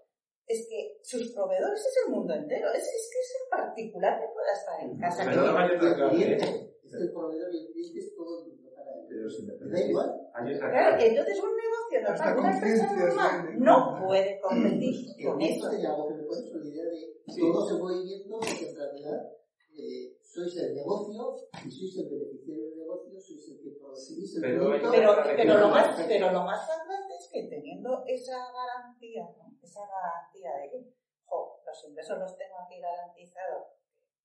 es que sus proveedores es el mundo entero. Es, es que es el particular que pueda estar en casa. Pero no el proveedor y el cliente es todo el mundo para él. Pero si me da igual. Claro, que entonces un negocio normal, una empresa normal, no puede competir con eso. Sería algo que me puede la idea de todo se puede viendo porque en realidad eh, sois el negocio y sois el beneficiario del negocio, sois el que producís el pero, producto. Pero, pero, lo más, pero lo más importante es que teniendo esa garantía, ¿no? esa garantía de que jo, los ingresos los tengo aquí garantizados,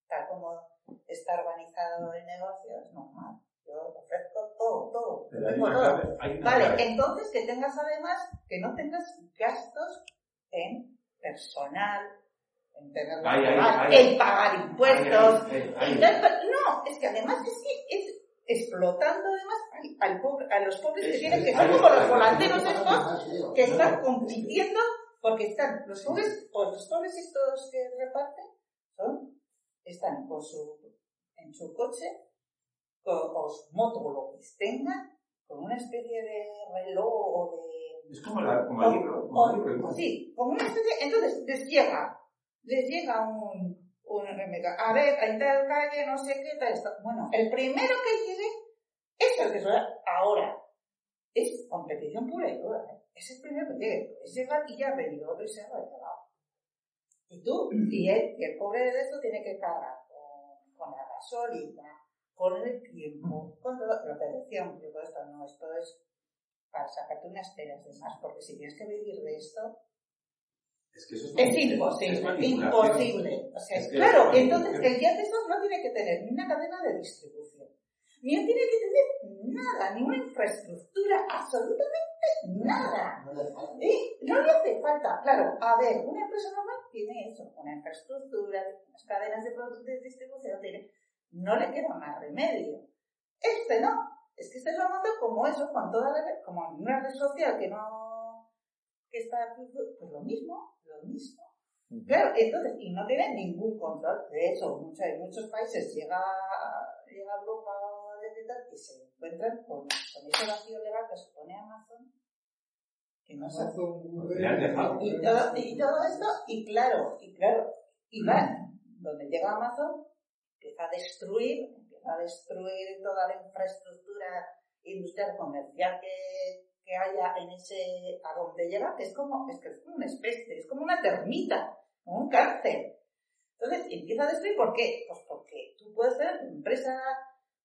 tal como está organizado el negocio, es normal. Yo ofrezco todo, todo. Tengo todo. vale, entonces que tengas además, que no tengas gastos en personal, en tener en pagar impuestos. no, es que además es que es explotando además al, a los pobres que tienen que ser como los volanteros estos que están compitiendo porque están los pobres, pues los pobres estos que reparten son, están con su, en su coche, con, o su moto o lo que tengan, con una especie de reloj o de... Es como, la, como el libro. Como el libro sí, como una especie, entonces les llega, les llega un, un a ver, en tal calle, no sé qué, tal, esto. Bueno, el primero que llegue es el que suena ahora. Es competición pura y dura, ¿eh? Es el primero que llegue. Ese y ya ha venido y se ha. Y tú, y, él, y el pobre de esto tiene que cargar con, con la gasolina, con el tiempo, con todo lo que decíamos, yo esto no, esto es para sacarte unas peras de más, porque si tienes que vivir de esto, es, que eso es, es imposible, es imposible. O sea, es claro, entonces el día de estos no tiene que tener ni una cadena de distribución, ni tiene que tener nada, ni una infraestructura, absolutamente nada. ¿Eh? No le hace falta, claro, a ver, una empresa normal tiene eso, una infraestructura, unas cadenas de, de distribución, tiene, no le queda más remedio. Este no, es que este lo monta como eso, con toda la, como una red social que no, que está, pues lo mismo, lo mismo. Claro, entonces, y no tiene ningún control. De hecho, muchos, en muchos países llega, llega a Europa y se encuentran con, con ese vacío legal que supone Amazon, que no se y, todo, y todo esto, y claro, y claro, y van donde llega Amazon empieza a destruir, empieza a destruir toda la infraestructura industrial comercial que, que haya en ese, a donde llega, que es como, es que es como una especie, es como una termita, como un cáncer. Entonces empieza a destruir, ¿por qué? Pues porque tú puedes tener una empresa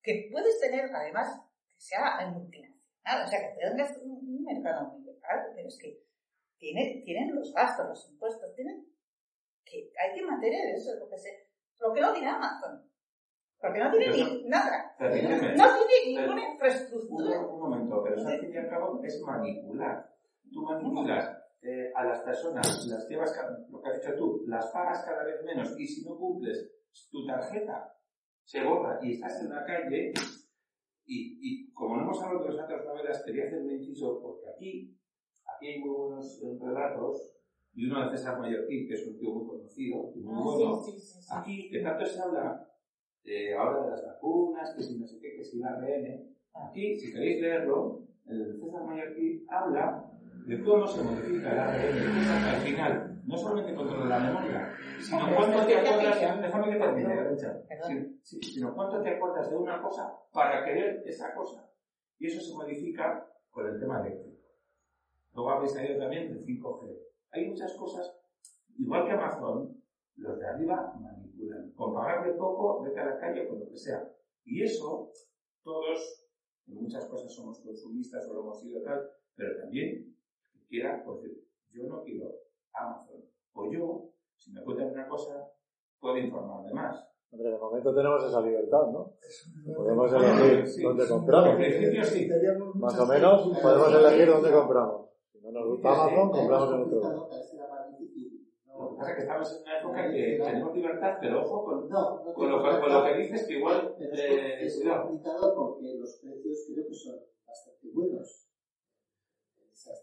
que puedes tener, además, que sea multinacional, o sea, que tengas un, un mercado muy local, pero es que tiene, tienen los gastos, los impuestos, tienen que hay que mantener eso, lo que, se, lo que no tiene Amazon. Porque no tiene ni nada. No, tiene ninguna infraestructura. Un, momento, pero eso al fin y al cabo es manipular. Tú manipulas eh, a las personas, las llevas, lo que has dicho tú, las pagas cada vez menos y si no cumples tu tarjeta se borra y estás en la calle y, y como no hemos hablado de las otras novelas, quería hacer un inciso porque aquí, aquí hay muy buenos relatos y uno de César Mallorquín, que es un tío muy conocido, muy ah, bueno. Aquí, que tanto se habla eh, ahora de las vacunas, que si no sé qué, que si la ARN. Aquí, si queréis leerlo, el César Mallorquín habla de cómo se modifica el ARN, al final no solamente controla la memoria, sino cuánto te acuerdas, déjame que termine, sino cuánto te acuerdas de una cosa para querer esa cosa. Y eso se modifica con el tema eléctrico. Luego habéis salido también del 5G. Hay muchas cosas, igual que Amazon, los de arriba manipulan. Con pagarle poco, vete a la calle con lo que sea. Y eso, todos, en muchas cosas somos consumistas o lo hemos sido tal, pero también, quiera, pues yo no quiero Amazon. O yo, si me cuentan una cosa, puedo informarme más. Hombre, de momento tenemos esa libertad, ¿no? Podemos elegir dónde compramos. En principio sí. Más o menos podemos elegir dónde compramos. Si no nos gusta Amazon, compramos en otro lugar. Lo que pasa es que estamos en una época en que tenemos libertad, pero ojo con, con, lo, con lo, que dices, que igual. Eh, es complicado porque los precios creo que son bastante buenos.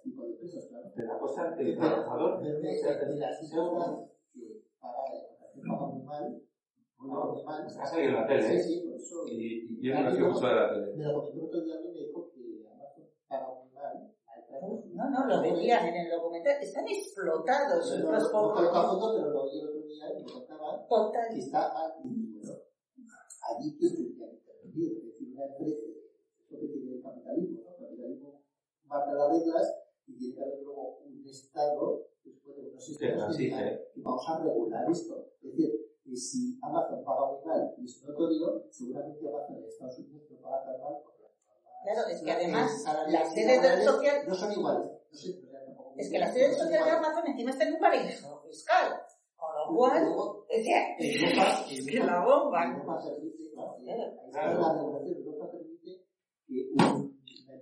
Tipo de claro. De la cosa del trabajador. Pero de las personas que pagan muy mal. No, muy mal. Has salido en la tele. Sí, sí, por eso. Y, y yo no que de la tele. Me lo comentó otro día me dijo que Amazon paga muy mal no, no, lo veían en el documental. Están explotados no, estos no, no, no, pero lo vi el otro día y me contaban Total. que está bueno, allí que que intervenir, es decir, una empresa, eso que tiene el capitalismo, ¿no? El capitalismo marca las reglas y tiene que haber luego un Estado después de unos sistemas que, que vamos a regular esto. Es decir, que si Amazon paga muy mal y es notorio, seguramente Amazon en Estados Unidos no paga tan mal Claro, es que además las sedes del social... No son iguales. es que las sedes social de Amazon encima están en un paraíso fiscal. Con lo cual, es que la bomba. Europa permite, claro, la regulación de Europa permite que una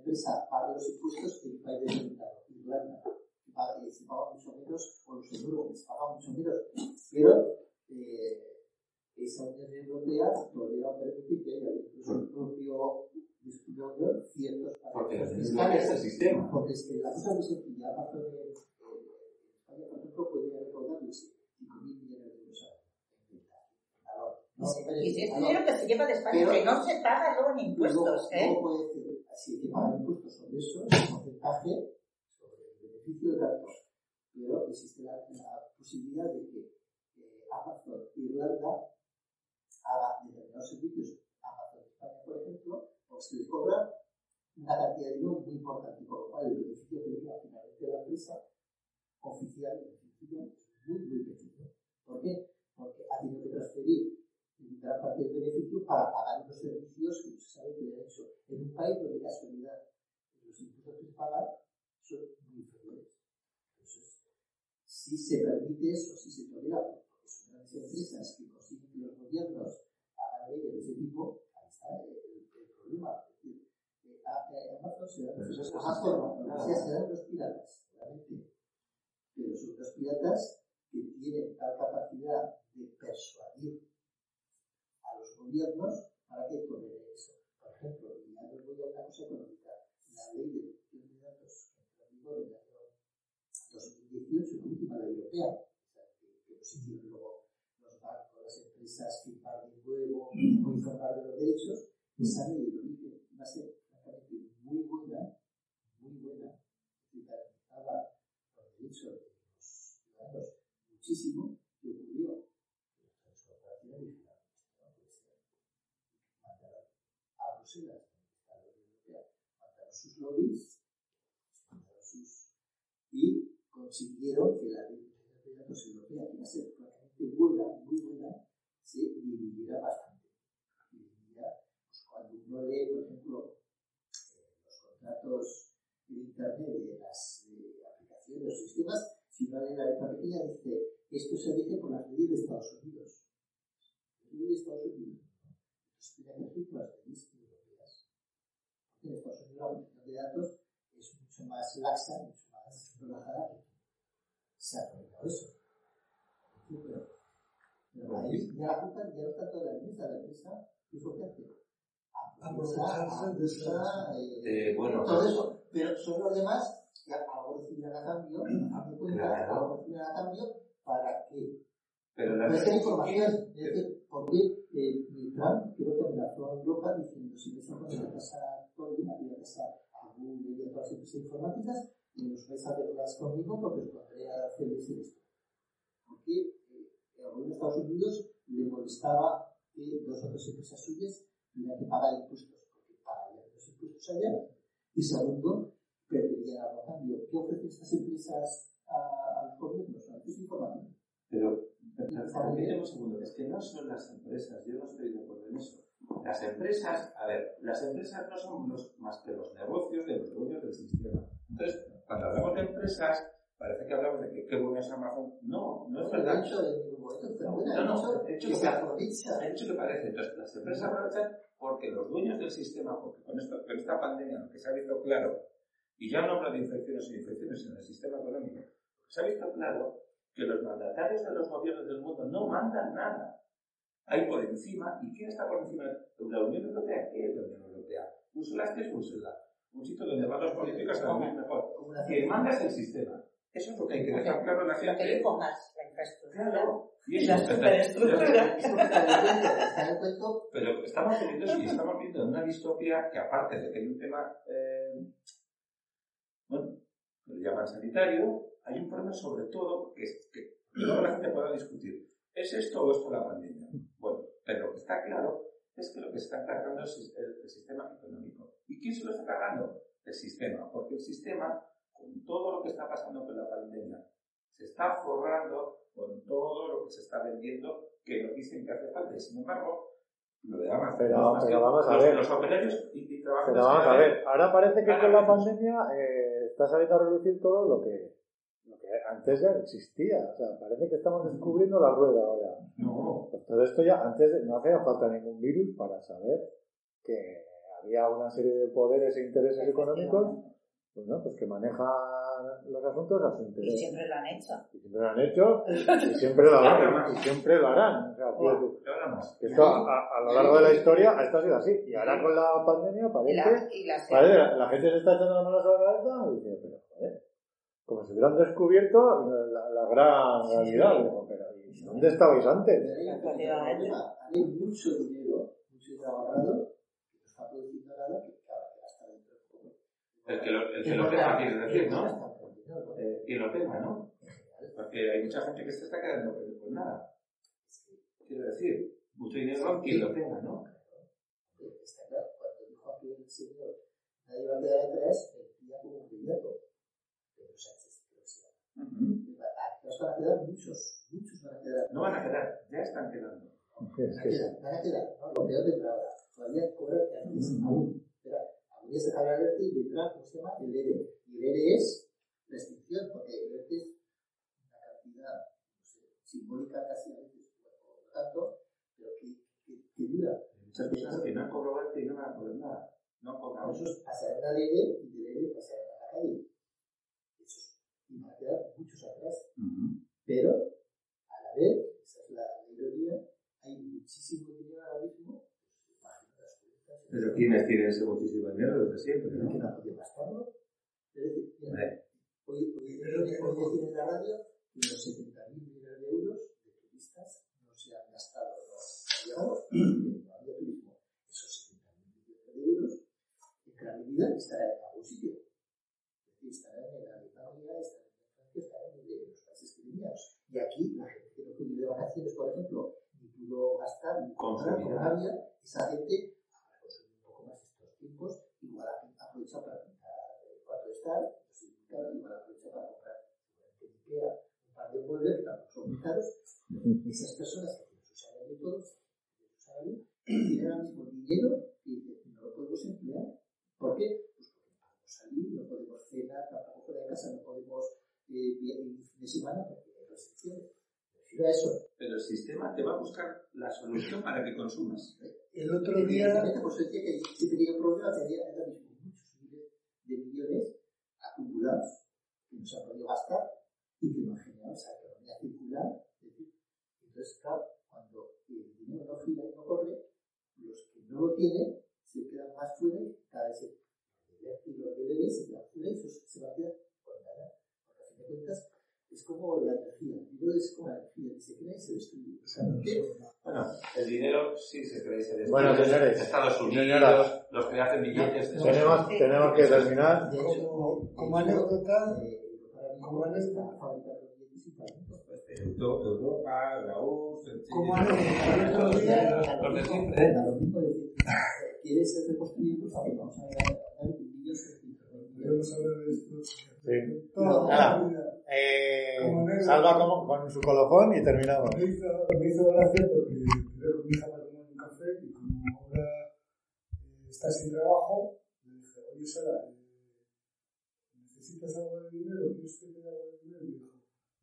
empresa pague los impuestos en un país determinado, Irlanda, que paga, se paga mucho menos, o los euros, se paga mucho menos, pero eh, esa Unión Europea todavía permite que haya incluso el propio distribuidor ciertos Porque fiscales el sistema. Porque es que la cosa muy sencilla, Amazon en España, por ejemplo, podría recordarles 5.000 millones de euros y si es dinero que se lleva de España, pero, que no se paga luego en impuestos. ¿eh? Si hay que pagar impuestos sobre eso, el porcentaje sobre el beneficio de datos. Pero existe la, posibilidad de que eh, Amazon Irlanda haga determinados servicios, Amazon España, por ejemplo, o se les cobra una cantidad de dinero muy importante, por lo cual el beneficio que le queda finalmente a la empresa oficial, beneficio, es muy, muy pequeño. ¿Por qué? Porque ha tenido que transferir gran parte del beneficio para pagar unos servicios que no se sabe que le ha hecho en un país donde casualidad los impuestos que se pagan son muy inferiores. Entonces, si se permite eso, si se tolera, porque son grandes empresas que consiguen que los gobiernos hagan leyes de ese tipo, ahí está el, el problema. Amazon se da se dan los piratas, realmente. Pero son los piratas que tienen tal capacidad de persuadir a los gobiernos para que toleren eso. Por ejemplo, y ya económica, la ley de protección de datos que entró en vigor en el año 2018, la última ley europea, o sea, que, que nos hicieron luego los bancos, las empresas firmar de nuevo o informar de los derechos, esa ley de origen va a ser francamente muy buena, muy buena, que garantizaba los derechos de los ciudadanos muchísimo, que ocurrió? Las transcorporaciones digitales. Bruselas, está la Unión Europea, montaron sus y consiguieron que la ley de datos europea, que iba a ser prácticamente buena, muy buena, se diluyera bastante. Pues cuando uno lee, por ejemplo, eh, los contratos en Internet de las eh, aplicaciones, los sistemas, si uno lee la letra pequeña, dice, esto se dice por las leyes de Estados Unidos. De Estados Unidos. Entonces. Porque en Estados Unidos la protección de datos es mucho más laxa, mucho más relajada que se ha aprovechado eso. Pero, pero ahí ya la culpa ya no está toda la empresa, la empresa, ¿qué es lo que hace? Aprovecharse de esa, eh, eh, bueno, todo eso. Pero son los demás que algo recibirán a cambio, a mi cuenta, algo recibirán a cambio, ¿para qué? Pero la esa información, es decir, porque eh, Trump creo que amenazó a Europa diciendo si me sacan de la casa Tolkien, a la casa algún de todas las empresas informáticas, y nos vais a verlas conmigo porque os pondré a hacerles esto. Porque eh, el gobierno de Estados Unidos le molestaba que dos o tres empresas suyas tuvieran que pagar impuestos, porque pagarían los impuestos allá. Y segundo, perderían algo a cambio. ¿Qué ofrecen estas empresas a, a los gobiernos? A los informáticos. Pero, un segundo, es que no son las empresas, yo no estoy de acuerdo en eso. Las empresas, a ver, las empresas no son más que los negocios de los dueños del sistema. Entonces, cuando hablamos de empresas, parece que hablamos de que qué bueno es Amazon. No, no es verdad. Hecho no, no, de hecho que, se aprovecha. De hecho que parece. Entonces, las empresas aprovechan porque los dueños del sistema, porque con, esto, con esta pandemia, lo que se ha visto claro, y ya no hablo de infecciones y infecciones en el sistema económico, se ha visto claro que los mandatarios de los gobiernos del mundo no mandan nada. Hay por encima, ¿y quién está por encima? ¿La Unión Europea? ¿Qué es la Unión Europea? Bruselas, ¿qué es Bruselas? Un sitio donde van las políticas a vivir mejor. Quien manda es el sistema. Eso es lo que hay que dejar claro en la gente. El más, la infraestructura. Claro. Y, la superestructura. Pero estamos viendo, y estamos viendo en una distopía que aparte de que hay un tema, eh, bueno, lo llaman sanitario, hay un problema sobre todo que, que luego la gente pueda discutir. ¿Es esto o es por la pandemia? Bueno, pero lo que está claro es que lo que se está cargando es el, sistema económico. ¿Y quién se lo está cargando? El sistema. Porque el sistema, con todo lo que está pasando con la pandemia, se está forrando con todo lo que se está vendiendo que nos dicen que hace falta. Y sin embargo, lo de Amazon, pero, pero vamos a ver. Los operarios y, trabajadores. Pero vamos a ver, ahora parece que con la pandemia eh, está saliendo a reducir todo lo que antes ya existía. O sea, parece que estamos descubriendo la rueda ahora. No. Pues todo esto ya, antes no hacía falta ningún virus para saber que había una serie de poderes e intereses económicos pues, ¿no? pues que manejan los asuntos a su interés. Y siempre lo han hecho. Y siempre lo han hecho y siempre lo harán. y siempre lo harán. O sea, esto a, lo largo de la historia esto ha sido así. Y ahora con la pandemia parece, y la, parece la, gente se está echando las manos a la cabeza y dice, pero como si hubieran descubierto la, la gran realidad. pero ¿dónde estabais antes? Hay mucho dinero, mucho ahorrado, que está produciendo nada, que gasta dentro. El que lo, el que lo tenga, quiere decir, ¿no? Eh, quien lo tenga, ¿no? Porque hay mucha gente que se está quedando con nada. Quiero decir, mucho dinero quien lo tenga, ¿no? Está claro, cuando dijo aquí el señor, nadie va a quedar atrás, el día como un billete. Nos van a quedar muchos, muchos van a quedar. No van a quedar, ya están quedando. Van a quedar, van a quedar. ¿no? Lo peor vendrá ahora. Todavía cobra antes, aún. Se acaba el ERTE y vendrá, ¿cómo se llama? El ERE. Y el ERE es la extinción, porque el ERTE es una cantidad, no sé, simbólica casi a veces, por lo tanto, pero que, que, que dura. Muchas personas que no han cobrado ERTE y no van a cobrar nada. No han cobrado. Eso ERE pasarán a la calle y va a quedar muchos atrás. Pero, a la vez, esa es la ironía, hay muchísimo dinero ahora mismo. Pues, Pero ¿quiénes tienen ese muchísimo dinero desde siempre? ¿no? que puede gastarlo. Es decir, hoy, hoy, hoy, en la radio que los 70.000 millones de euros de turistas no se han gastado, no no había turismo. Esos 70.000 millones de euros, en gran medida, estarán en algún sitio. Es decir, estarán en Alemania, estarán y aquí, la gente que no pudo ir de vacaciones, por ejemplo, ni pudo gastar ni comprar con rabia, esa gente habrá consumido un poco más esas personas que tienen su salario todos, su salario, tienen ahora mismo dinero y no lo podemos emplear. ¿Por qué? Pues porque no podemos salir, no podemos cenar, tampoco fuera de casa, no podemos eh, ir un fin de semana porque hay restricciones. Refiero a eso. Pero el sistema te va a buscar la solución para que consumas. El otro día. Por eso decía que si tenía un problema, tenía ahora mismo muchos miles de millones acumulados que no se han podido gastar y que no han generado esa economía circular. Entonces, claro, cuando el dinero no gira y no corre, los que no lo tienen se quedan más fuera y cada vez se y los de se quedan fuera y eso se va a quedar con nada. Porque a fin de cuentas es como la energía. El dinero es como la energía, que se crea y se destruye. O sea, bueno, el dinero sí se crea y se destruye. Bueno, señores, Estados Unidos, los que hacen billetes. Tenemos, tenemos que terminar. Como, como anécdota, como anécdota, Europa, la URSS, como anécdota, los de siempre. ¿Quieres ser reconstruido? Vamos a ver vídeos. Sí. Nada. Eh, salva con, con su colofón y terminamos. Me hizo, me hizo gracia porque mi hija para tomar un café y como ahora eh, está sin trabajo, Sara, ¿necesitas algo de dinero? ¿Quieres que te dé algo de dinero? Y dijo,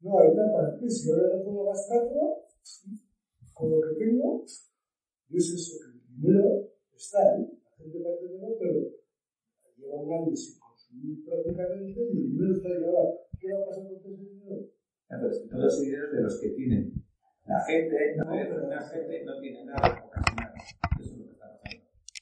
no, ahorita para qué, si ahora no puedo gastarlo, con lo que tengo, yo es eso, que el dinero está ahí, la gente parece que no, pero lleva un año sin consumir prácticamente y el dinero está ahí ahora. ¿Qué va a pasar con todo ese dinero? Entonces, todo ese dinero es de los que tienen. La gente, no, la gente no tiene nada